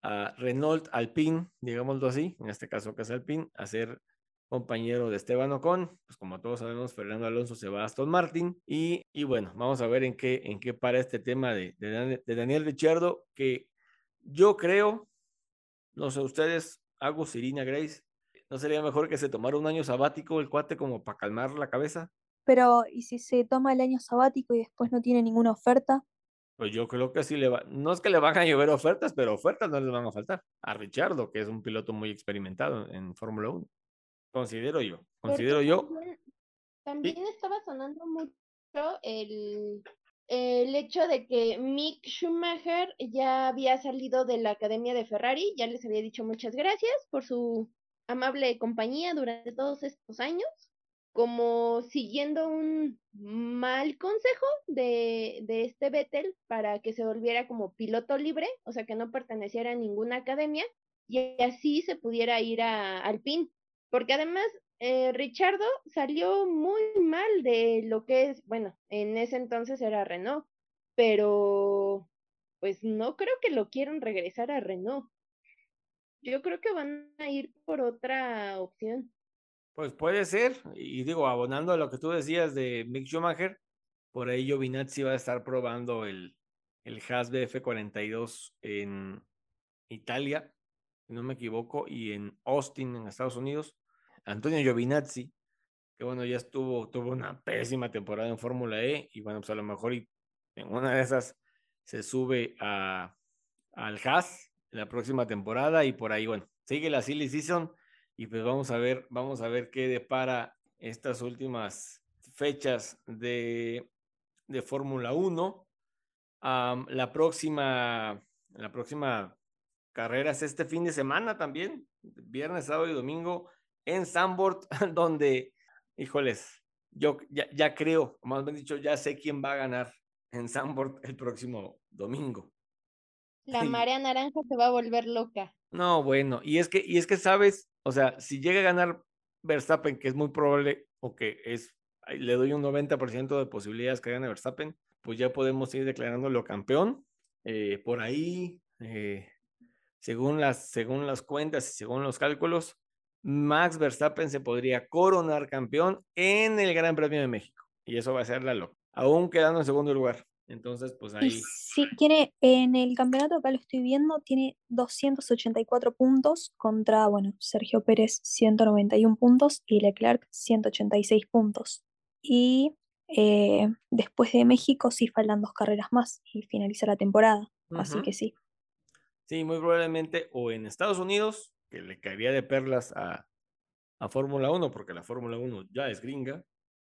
a Renault Alpine, digámoslo así, en este caso que Alpine, a ser compañero de Esteban Ocon, pues como todos sabemos, Fernando Alonso se va a Aston Martin y, y bueno, vamos a ver en qué, en qué para este tema de, Daniel Richardo, que yo creo, no sé ustedes, Agus, Irina, Grace, ¿no sería mejor que se tomara un año sabático el cuate como para calmar la cabeza? Pero, ¿y si se toma el año sabático y después no tiene ninguna oferta? Pues yo creo que sí le va, no es que le van a llover ofertas, pero ofertas no les van a faltar. A Richardo, que es un piloto muy experimentado en Fórmula 1. Considero yo, considero yo. También, estaba sonando mucho el, el hecho de que Mick Schumacher ya había salido de la academia de Ferrari, ya les había dicho muchas gracias por su amable compañía durante todos estos años, como siguiendo un mal consejo de, de este Vettel para que se volviera como piloto libre, o sea, que no perteneciera a ninguna academia y así se pudiera ir a Alpine. Porque además eh, Richardo salió muy mal de lo que es, bueno, en ese entonces era Renault, pero pues no creo que lo quieran regresar a Renault. Yo creo que van a ir por otra opción. Pues puede ser, y digo, abonando a lo que tú decías de Mick Schumacher, por ahí Giovinazzi va a estar probando el, el Haas BF42 en Italia, si no me equivoco, y en Austin, en Estados Unidos. Antonio Giovinazzi, que bueno, ya estuvo, tuvo una pésima temporada en Fórmula E, y bueno, pues a lo mejor en una de esas se sube a, al Haas la próxima temporada, y por ahí, bueno, sigue la silly season, y pues vamos a ver, vamos a ver qué depara estas últimas fechas de, de Fórmula 1. la próxima, la próxima carrera es este fin de semana también, viernes, sábado y domingo en Sambord, donde, híjoles, yo ya, ya creo, más bien dicho, ya sé quién va a ganar en Sambord el próximo domingo. La marea naranja se va a volver loca. No, bueno, y es que, y es que sabes, o sea, si llega a ganar Verstappen, que es muy probable, o que es, le doy un 90% de posibilidades que gane Verstappen, pues ya podemos ir declarándolo campeón. Eh, por ahí, eh, según, las, según las cuentas y según los cálculos, Max Verstappen se podría coronar campeón en el Gran Premio de México. Y eso va a ser la loca, aún quedando en segundo lugar. Entonces, pues ahí. sí, tiene, en el campeonato acá lo estoy viendo, tiene 284 puntos contra, bueno, Sergio Pérez 191 puntos y Leclerc 186 puntos. Y eh, después de México sí faltan dos carreras más y finaliza la temporada. Así que sí. Sí, muy probablemente o en Estados Unidos que le caería de perlas a, a Fórmula 1, porque la Fórmula 1 ya es gringa,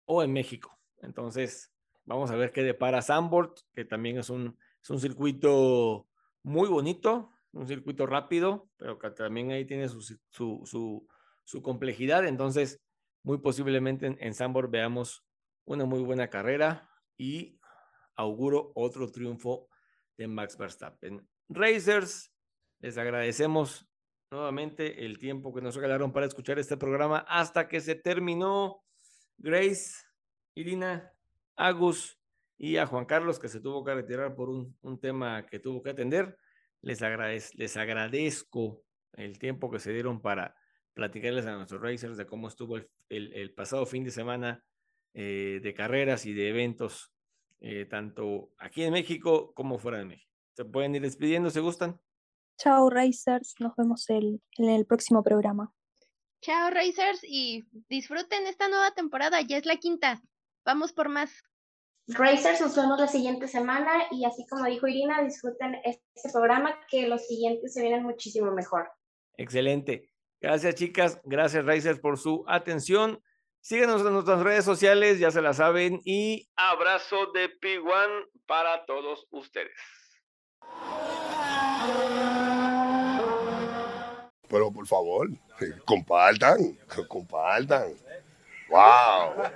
o en México. Entonces, vamos a ver qué depara Sandboard, que también es un, es un circuito muy bonito, un circuito rápido, pero que también ahí tiene su, su, su, complejidad. Entonces, muy posiblemente en, en veamos una muy buena carrera y auguro otro triunfo de Max Verstappen. Racers, les agradecemos nuevamente el tiempo que nos regalaron para escuchar este programa hasta que se terminó. Grace, Irina, Agus y a Juan Carlos que se tuvo que retirar por un, un tema que tuvo que atender. Les, agradez, les agradezco el tiempo que se dieron para platicarles a nuestros racers de cómo estuvo el, el, el pasado fin de semana eh, de carreras y de eventos, eh, tanto aquí en México como fuera de México. Se pueden ir despidiendo, ¿se gustan? Chao Racers, nos vemos el, en el próximo programa. Chao Racers y disfruten esta nueva temporada, ya es la quinta. Vamos por más. Racers, nos vemos la siguiente semana y así como dijo Irina, disfruten este programa que los siguientes se vienen muchísimo mejor. Excelente. Gracias chicas, gracias Racers por su atención. Síguenos en nuestras redes sociales, ya se la saben, y abrazo de P1 para todos ustedes. Pero por favor, compartan, compartan. ¡Wow!